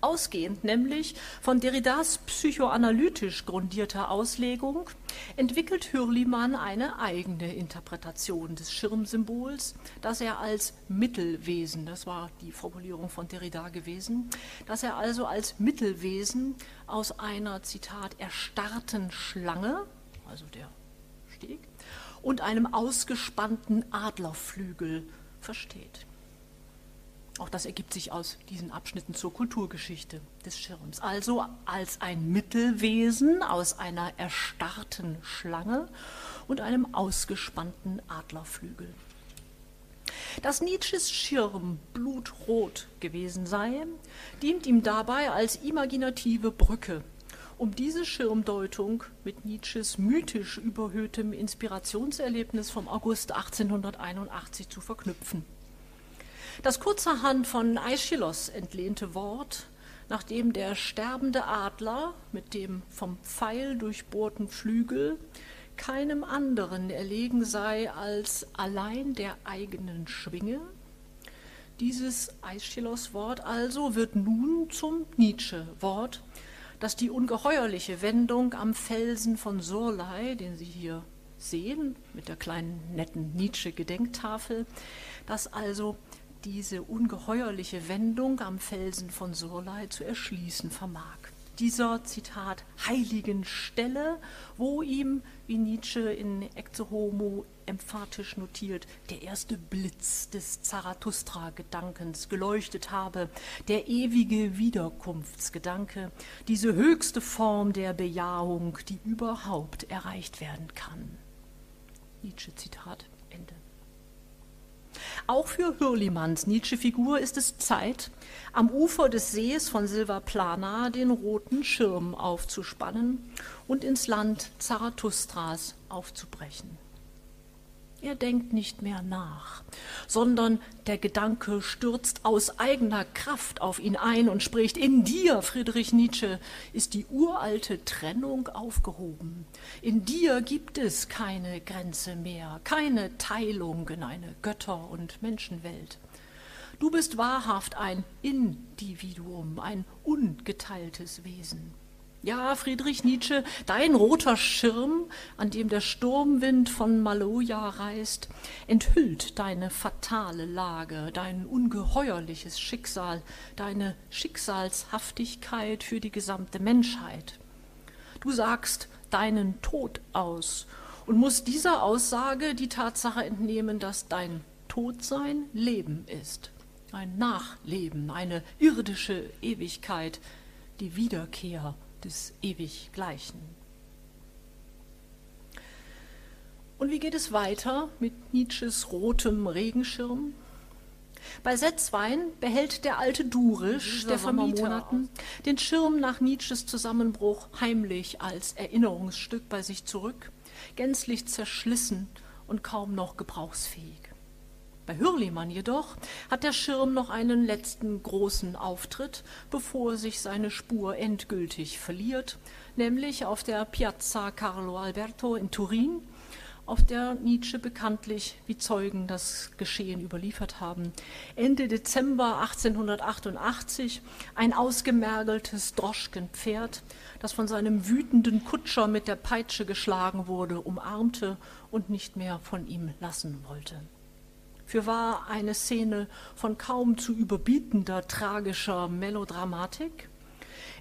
Ausgehend nämlich von Derridas psychoanalytisch grundierter Auslegung entwickelt Hürlimann eine eigene Interpretation des Schirmsymbols, das er als Mittelwesen, das war die Formulierung von Derrida gewesen, dass er also als Mittelwesen aus einer, Zitat, erstarrten Schlange, also der Steg, und einem ausgespannten Adlerflügel versteht. Auch das ergibt sich aus diesen Abschnitten zur Kulturgeschichte des Schirms. Also als ein Mittelwesen aus einer erstarrten Schlange und einem ausgespannten Adlerflügel. Dass Nietzsches Schirm blutrot gewesen sei, dient ihm dabei als imaginative Brücke um diese Schirmdeutung mit Nietzsches mythisch überhöhtem Inspirationserlebnis vom August 1881 zu verknüpfen. Das kurzerhand von Aeschylus entlehnte Wort, nachdem der sterbende Adler mit dem vom Pfeil durchbohrten Flügel keinem anderen erlegen sei als allein der eigenen Schwinge, dieses Aeschylus-Wort also wird nun zum Nietzsche-Wort, dass die ungeheuerliche Wendung am Felsen von Surlei, den Sie hier sehen, mit der kleinen netten Nietzsche-Gedenktafel, dass also diese ungeheuerliche Wendung am Felsen von Surlei zu erschließen vermag. Dieser, Zitat, heiligen Stelle, wo ihm, wie Nietzsche in Ecce Homo emphatisch notiert, der erste Blitz des Zarathustra-Gedankens geleuchtet habe, der ewige Wiederkunftsgedanke, diese höchste Form der Bejahung, die überhaupt erreicht werden kann. Nietzsche, Zitat. Auch für Hürlimanns Nietzsche-Figur ist es Zeit, am Ufer des Sees von Silvaplana den roten Schirm aufzuspannen und ins Land Zarathustras aufzubrechen. Er denkt nicht mehr nach, sondern der Gedanke stürzt aus eigener Kraft auf ihn ein und spricht, in dir, Friedrich Nietzsche, ist die uralte Trennung aufgehoben. In dir gibt es keine Grenze mehr, keine Teilung in eine Götter- und Menschenwelt. Du bist wahrhaft ein Individuum, ein ungeteiltes Wesen. Ja, Friedrich Nietzsche, dein roter Schirm, an dem der Sturmwind von Maloja reißt, enthüllt deine fatale Lage, dein ungeheuerliches Schicksal, deine Schicksalshaftigkeit für die gesamte Menschheit. Du sagst deinen Tod aus und musst dieser Aussage die Tatsache entnehmen, dass dein Todsein Leben ist, ein Nachleben, eine irdische Ewigkeit, die Wiederkehr des Ewiggleichen. Und wie geht es weiter mit Nietzsches rotem Regenschirm? Bei Setzwein behält der alte Durisch der Sommermonaten den Schirm nach Nietzsches Zusammenbruch heimlich als Erinnerungsstück bei sich zurück, gänzlich zerschlissen und kaum noch gebrauchsfähig. Bei Hürlimann jedoch hat der Schirm noch einen letzten großen Auftritt, bevor sich seine Spur endgültig verliert, nämlich auf der Piazza Carlo Alberto in Turin, auf der Nietzsche bekanntlich wie Zeugen das Geschehen überliefert haben. Ende Dezember 1888 ein ausgemergeltes Droschkenpferd, das von seinem wütenden Kutscher mit der Peitsche geschlagen wurde, umarmte und nicht mehr von ihm lassen wollte. Fürwahr eine Szene von kaum zu überbietender tragischer Melodramatik,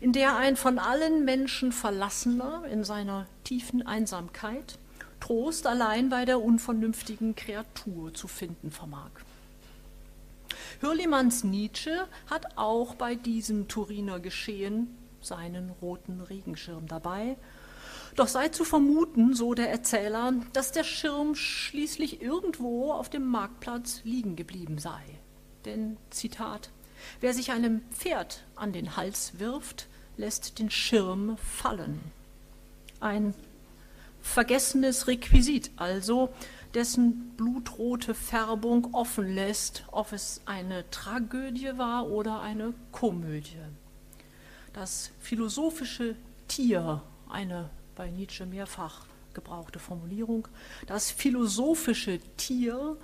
in der ein von allen Menschen Verlassener in seiner tiefen Einsamkeit Trost allein bei der unvernünftigen Kreatur zu finden vermag. Hürlimanns Nietzsche hat auch bei diesem Turiner Geschehen seinen roten Regenschirm dabei. Doch sei zu vermuten, so der Erzähler, dass der Schirm schließlich irgendwo auf dem Marktplatz liegen geblieben sei. Denn, Zitat, wer sich einem Pferd an den Hals wirft, lässt den Schirm fallen. Ein vergessenes Requisit, also dessen blutrote Färbung offen lässt, ob es eine Tragödie war oder eine Komödie. Das philosophische Tier, eine bei Nietzsche mehrfach gebrauchte Formulierung, das philosophische Tier,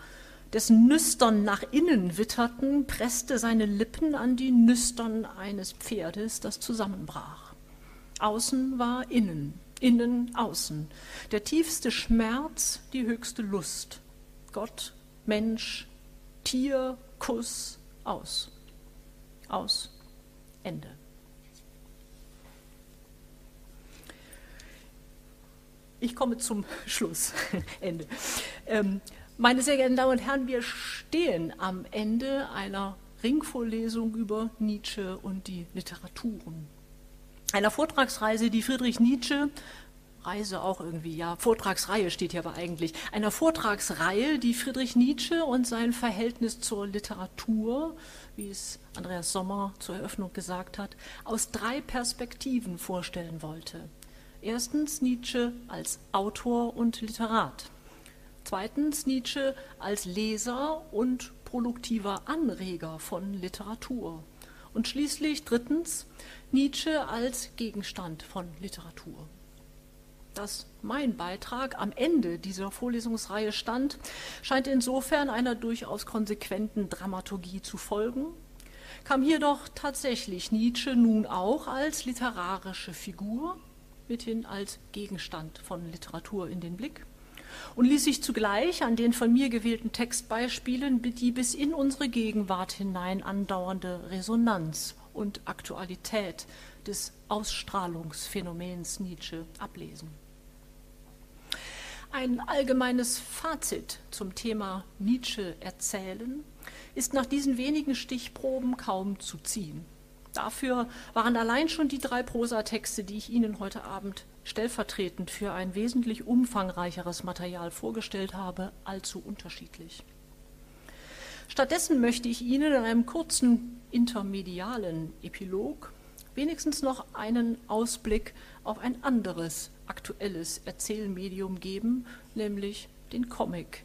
dessen Nüstern nach innen witterten, presste seine Lippen an die Nüstern eines Pferdes, das zusammenbrach. Außen war innen, innen, außen. Der tiefste Schmerz, die höchste Lust. Gott, Mensch, Tier, Kuss, aus. Aus. Ende. Ich komme zum Schluss. Ende. Ähm, meine sehr geehrten Damen und Herren, wir stehen am Ende einer Ringvorlesung über Nietzsche und die Literaturen einer Vortragsreise, die Friedrich Nietzsche Reise auch irgendwie, ja, Vortragsreihe steht hier aber eigentlich, einer Vortragsreihe, die Friedrich Nietzsche und sein Verhältnis zur Literatur, wie es Andreas Sommer zur Eröffnung gesagt hat, aus drei Perspektiven vorstellen wollte. Erstens Nietzsche als Autor und Literat. Zweitens Nietzsche als Leser und produktiver Anreger von Literatur. Und schließlich drittens Nietzsche als Gegenstand von Literatur. Dass mein Beitrag am Ende dieser Vorlesungsreihe stand, scheint insofern einer durchaus konsequenten Dramaturgie zu folgen, kam jedoch tatsächlich Nietzsche nun auch als literarische Figur, mithin als Gegenstand von Literatur in den Blick und ließ sich zugleich an den von mir gewählten Textbeispielen die bis in unsere Gegenwart hinein andauernde Resonanz und Aktualität des Ausstrahlungsphänomens Nietzsche ablesen. Ein allgemeines Fazit zum Thema Nietzsche erzählen ist nach diesen wenigen Stichproben kaum zu ziehen. Dafür waren allein schon die drei Prosatexte, die ich Ihnen heute Abend stellvertretend für ein wesentlich umfangreicheres Material vorgestellt habe, allzu unterschiedlich. Stattdessen möchte ich Ihnen in einem kurzen intermedialen Epilog wenigstens noch einen Ausblick auf ein anderes aktuelles Erzählmedium geben, nämlich den Comic,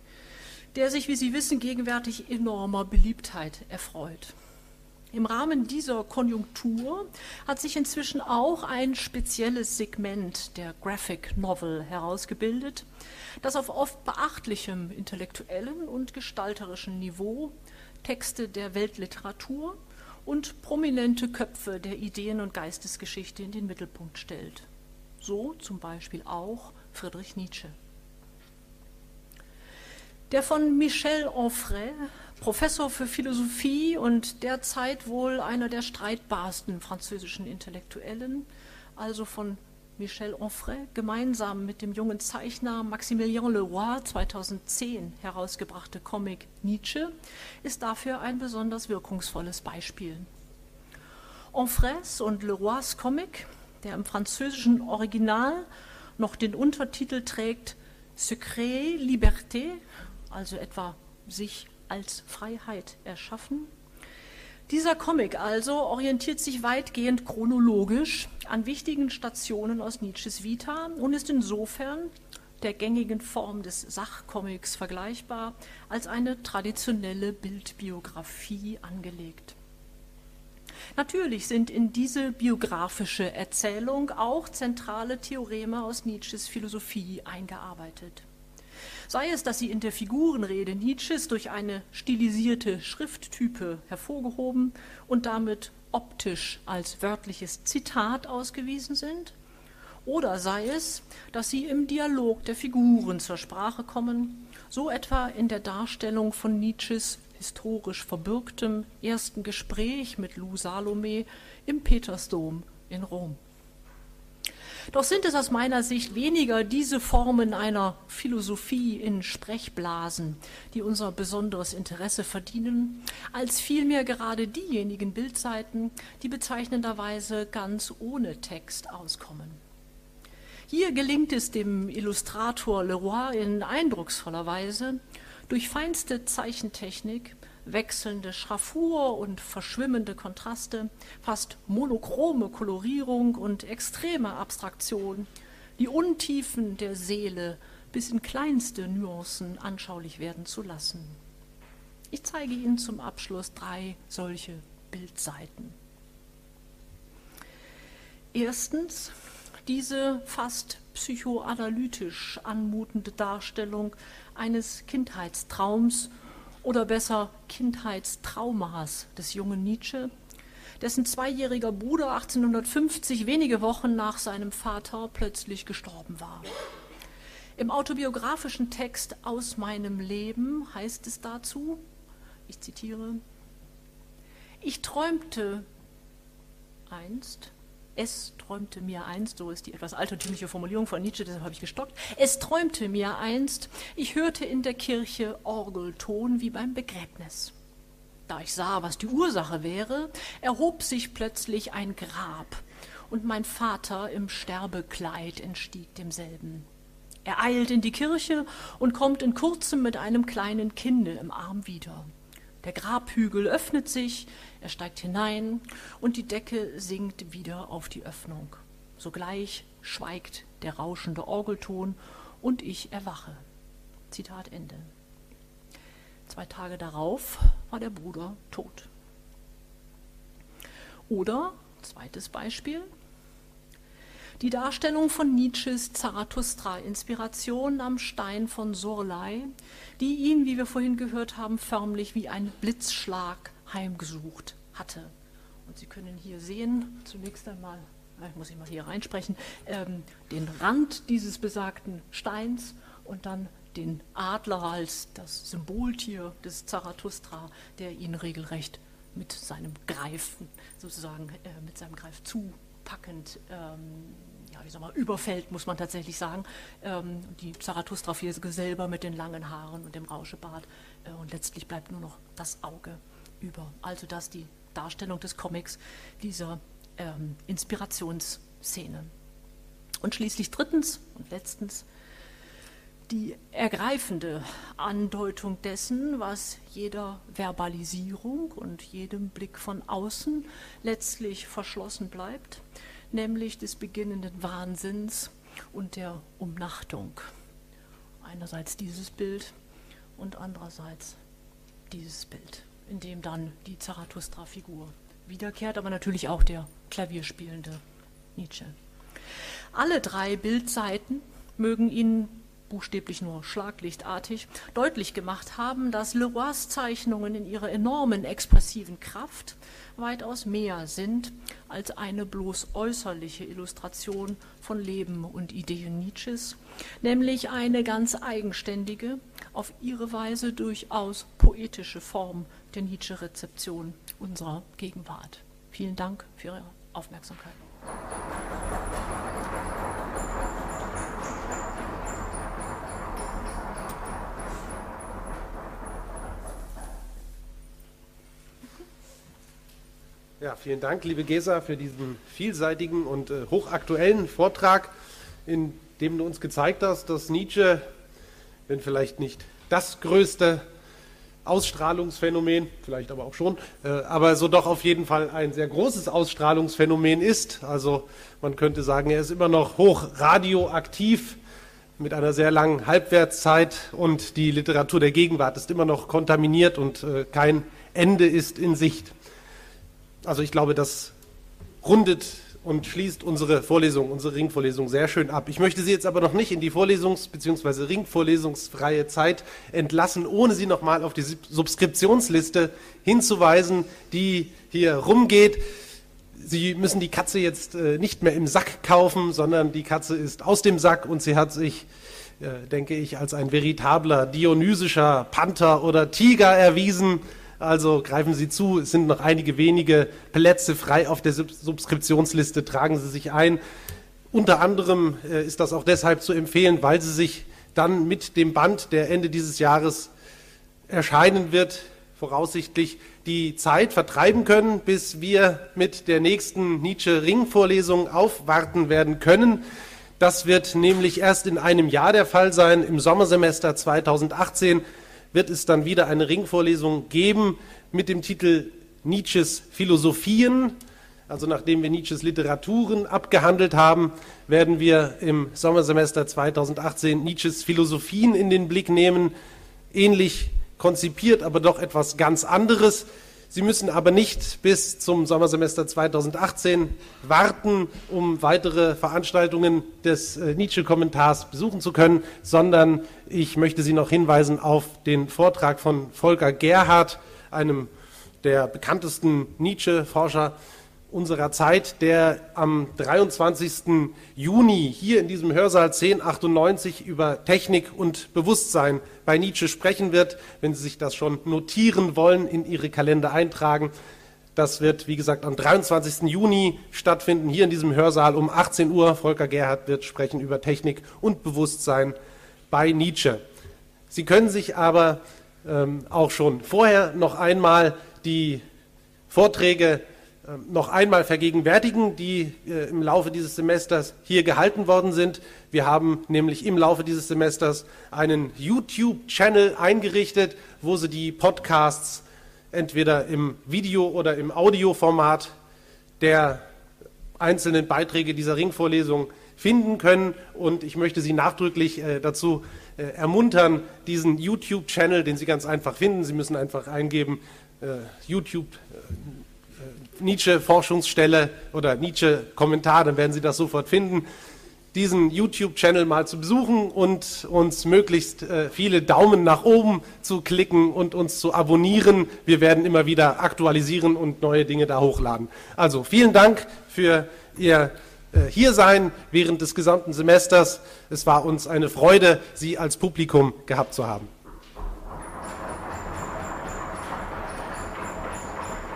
der sich, wie Sie wissen, gegenwärtig enormer Beliebtheit erfreut. Im Rahmen dieser Konjunktur hat sich inzwischen auch ein spezielles Segment der Graphic Novel herausgebildet, das auf oft beachtlichem intellektuellen und gestalterischen Niveau Texte der Weltliteratur und prominente Köpfe der Ideen- und Geistesgeschichte in den Mittelpunkt stellt. So zum Beispiel auch Friedrich Nietzsche. Der von Michel Onfray, Professor für Philosophie und derzeit wohl einer der streitbarsten französischen Intellektuellen, also von Michel Onfray gemeinsam mit dem jungen Zeichner Maximilien Leroy 2010 herausgebrachte Comic Nietzsche ist dafür ein besonders wirkungsvolles Beispiel. Onfrays und Leroys Comic, der im französischen Original noch den Untertitel trägt Secret Liberté, also etwa sich als Freiheit erschaffen, dieser Comic also orientiert sich weitgehend chronologisch an wichtigen Stationen aus Nietzsches Vita und ist insofern der gängigen Form des Sachcomics vergleichbar als eine traditionelle Bildbiografie angelegt. Natürlich sind in diese biografische Erzählung auch zentrale Theoreme aus Nietzsches Philosophie eingearbeitet. Sei es, dass sie in der Figurenrede Nietzsches durch eine stilisierte Schrifttype hervorgehoben und damit optisch als wörtliches Zitat ausgewiesen sind, oder sei es, dass sie im Dialog der Figuren zur Sprache kommen, so etwa in der Darstellung von Nietzsches historisch verbürgtem ersten Gespräch mit Lou Salome im Petersdom in Rom. Doch sind es aus meiner Sicht weniger diese Formen einer Philosophie in Sprechblasen, die unser besonderes Interesse verdienen, als vielmehr gerade diejenigen Bildseiten, die bezeichnenderweise ganz ohne Text auskommen. Hier gelingt es dem Illustrator Leroy in eindrucksvoller Weise, durch feinste Zeichentechnik wechselnde Schraffur und verschwimmende Kontraste, fast monochrome Kolorierung und extreme Abstraktion, die Untiefen der Seele bis in kleinste Nuancen anschaulich werden zu lassen. Ich zeige Ihnen zum Abschluss drei solche Bildseiten. Erstens diese fast psychoanalytisch anmutende Darstellung eines Kindheitstraums oder besser Kindheitstraumas des jungen Nietzsche, dessen zweijähriger Bruder 1850 wenige Wochen nach seinem Vater plötzlich gestorben war. Im autobiografischen Text Aus meinem Leben heißt es dazu, ich zitiere, ich träumte einst, es träumte mir einst, so ist die etwas altertümliche Formulierung von Nietzsche, deshalb habe ich gestockt. Es träumte mir einst, ich hörte in der Kirche Orgelton wie beim Begräbnis. Da ich sah, was die Ursache wäre, erhob sich plötzlich ein Grab, und mein Vater im Sterbekleid entstieg demselben. Er eilt in die Kirche und kommt in kurzem mit einem kleinen Kinde im Arm wieder. Der Grabhügel öffnet sich, er steigt hinein und die Decke sinkt wieder auf die Öffnung. Sogleich schweigt der rauschende Orgelton und ich erwache. Zitat Ende. Zwei Tage darauf war der Bruder tot. Oder, zweites Beispiel, die Darstellung von Nietzsches Zarathustra-Inspiration am Stein von Surlai, die ihn, wie wir vorhin gehört haben, förmlich wie ein Blitzschlag heimgesucht hatte. Und Sie können hier sehen, zunächst einmal, ich muss ich mal hier reinsprechen, ähm, den Rand dieses besagten Steins und dann den Adler als das Symboltier des Zarathustra, der ihn regelrecht mit seinem Greifen, sozusagen äh, mit seinem Greif zupackend, ähm, ja, wie soll man, überfällt, muss man tatsächlich sagen. Ähm, die Zarathustra-Fiese selber mit den langen Haaren und dem Rauschebart. Äh, und letztlich bleibt nur noch das Auge über. Also das die Darstellung des Comics dieser ähm, Inspirationsszene. Und schließlich drittens und letztens die ergreifende Andeutung dessen, was jeder Verbalisierung und jedem Blick von außen letztlich verschlossen bleibt, nämlich des beginnenden Wahnsinns und der Umnachtung. Einerseits dieses Bild und andererseits dieses Bild in dem dann die Zarathustra-Figur wiederkehrt, aber natürlich auch der klavierspielende Nietzsche. Alle drei Bildseiten mögen Ihnen buchstäblich nur schlaglichtartig deutlich gemacht haben, dass Leroys Zeichnungen in ihrer enormen expressiven Kraft weitaus mehr sind als eine bloß äußerliche Illustration von Leben und Ideen Nietzsches, nämlich eine ganz eigenständige, auf ihre Weise durchaus poetische Form der Nietzsche-Rezeption unserer Gegenwart. Vielen Dank für Ihre Aufmerksamkeit. Ja, vielen Dank, liebe Gesa, für diesen vielseitigen und äh, hochaktuellen Vortrag, in dem du uns gezeigt hast, dass Nietzsche, wenn vielleicht nicht das größte Ausstrahlungsphänomen, vielleicht aber auch schon, äh, aber so doch auf jeden Fall ein sehr großes Ausstrahlungsphänomen ist. Also man könnte sagen, er ist immer noch hoch radioaktiv mit einer sehr langen Halbwertszeit und die Literatur der Gegenwart ist immer noch kontaminiert und äh, kein Ende ist in Sicht. Also ich glaube, das rundet und schließt unsere Vorlesung, unsere Ringvorlesung sehr schön ab. Ich möchte Sie jetzt aber noch nicht in die Vorlesungs- bzw. Ringvorlesungsfreie Zeit entlassen, ohne Sie nochmal auf die Subskriptionsliste hinzuweisen, die hier rumgeht. Sie müssen die Katze jetzt äh, nicht mehr im Sack kaufen, sondern die Katze ist aus dem Sack und sie hat sich, äh, denke ich, als ein veritabler dionysischer Panther oder Tiger erwiesen. Also greifen Sie zu, es sind noch einige wenige Plätze frei auf der Subskriptionsliste, tragen Sie sich ein. Unter anderem äh, ist das auch deshalb zu empfehlen, weil Sie sich dann mit dem Band, der Ende dieses Jahres erscheinen wird, voraussichtlich die Zeit vertreiben können, bis wir mit der nächsten Nietzsche-Ring-Vorlesung aufwarten werden können. Das wird nämlich erst in einem Jahr der Fall sein. Im Sommersemester 2018 wird es dann wieder eine Ringvorlesung geben mit dem Titel Nietzsches Philosophien. Also nachdem wir Nietzsches Literaturen abgehandelt haben, werden wir im Sommersemester 2018 Nietzsches Philosophien in den Blick nehmen. Ähnlich konzipiert, aber doch etwas ganz anderes. Sie müssen aber nicht bis zum Sommersemester 2018 warten, um weitere Veranstaltungen des äh, Nietzsche-Kommentars besuchen zu können, sondern ich möchte Sie noch hinweisen auf den Vortrag von Volker Gerhardt, einem der bekanntesten Nietzsche-Forscher unserer Zeit, der am 23. Juni hier in diesem Hörsaal 1098 über Technik und Bewusstsein bei Nietzsche sprechen wird. Wenn Sie sich das schon notieren wollen, in Ihre Kalender eintragen. Das wird, wie gesagt, am 23. Juni stattfinden, hier in diesem Hörsaal um 18 Uhr. Volker Gerhardt wird sprechen über Technik und Bewusstsein bei Nietzsche. Sie können sich aber ähm, auch schon vorher noch einmal die Vorträge noch einmal vergegenwärtigen, die äh, im Laufe dieses Semesters hier gehalten worden sind. Wir haben nämlich im Laufe dieses Semesters einen YouTube-Channel eingerichtet, wo Sie die Podcasts entweder im Video- oder im Audioformat der einzelnen Beiträge dieser Ringvorlesung finden können. Und ich möchte Sie nachdrücklich äh, dazu äh, ermuntern, diesen YouTube-Channel, den Sie ganz einfach finden, Sie müssen einfach eingeben, YouTube Nietzsche-Forschungsstelle oder Nietzsche-Kommentar, dann werden Sie das sofort finden, diesen YouTube-Channel mal zu besuchen und uns möglichst äh, viele Daumen nach oben zu klicken und uns zu abonnieren. Wir werden immer wieder aktualisieren und neue Dinge da hochladen. Also vielen Dank für Ihr äh, Hiersein während des gesamten Semesters. Es war uns eine Freude, Sie als Publikum gehabt zu haben.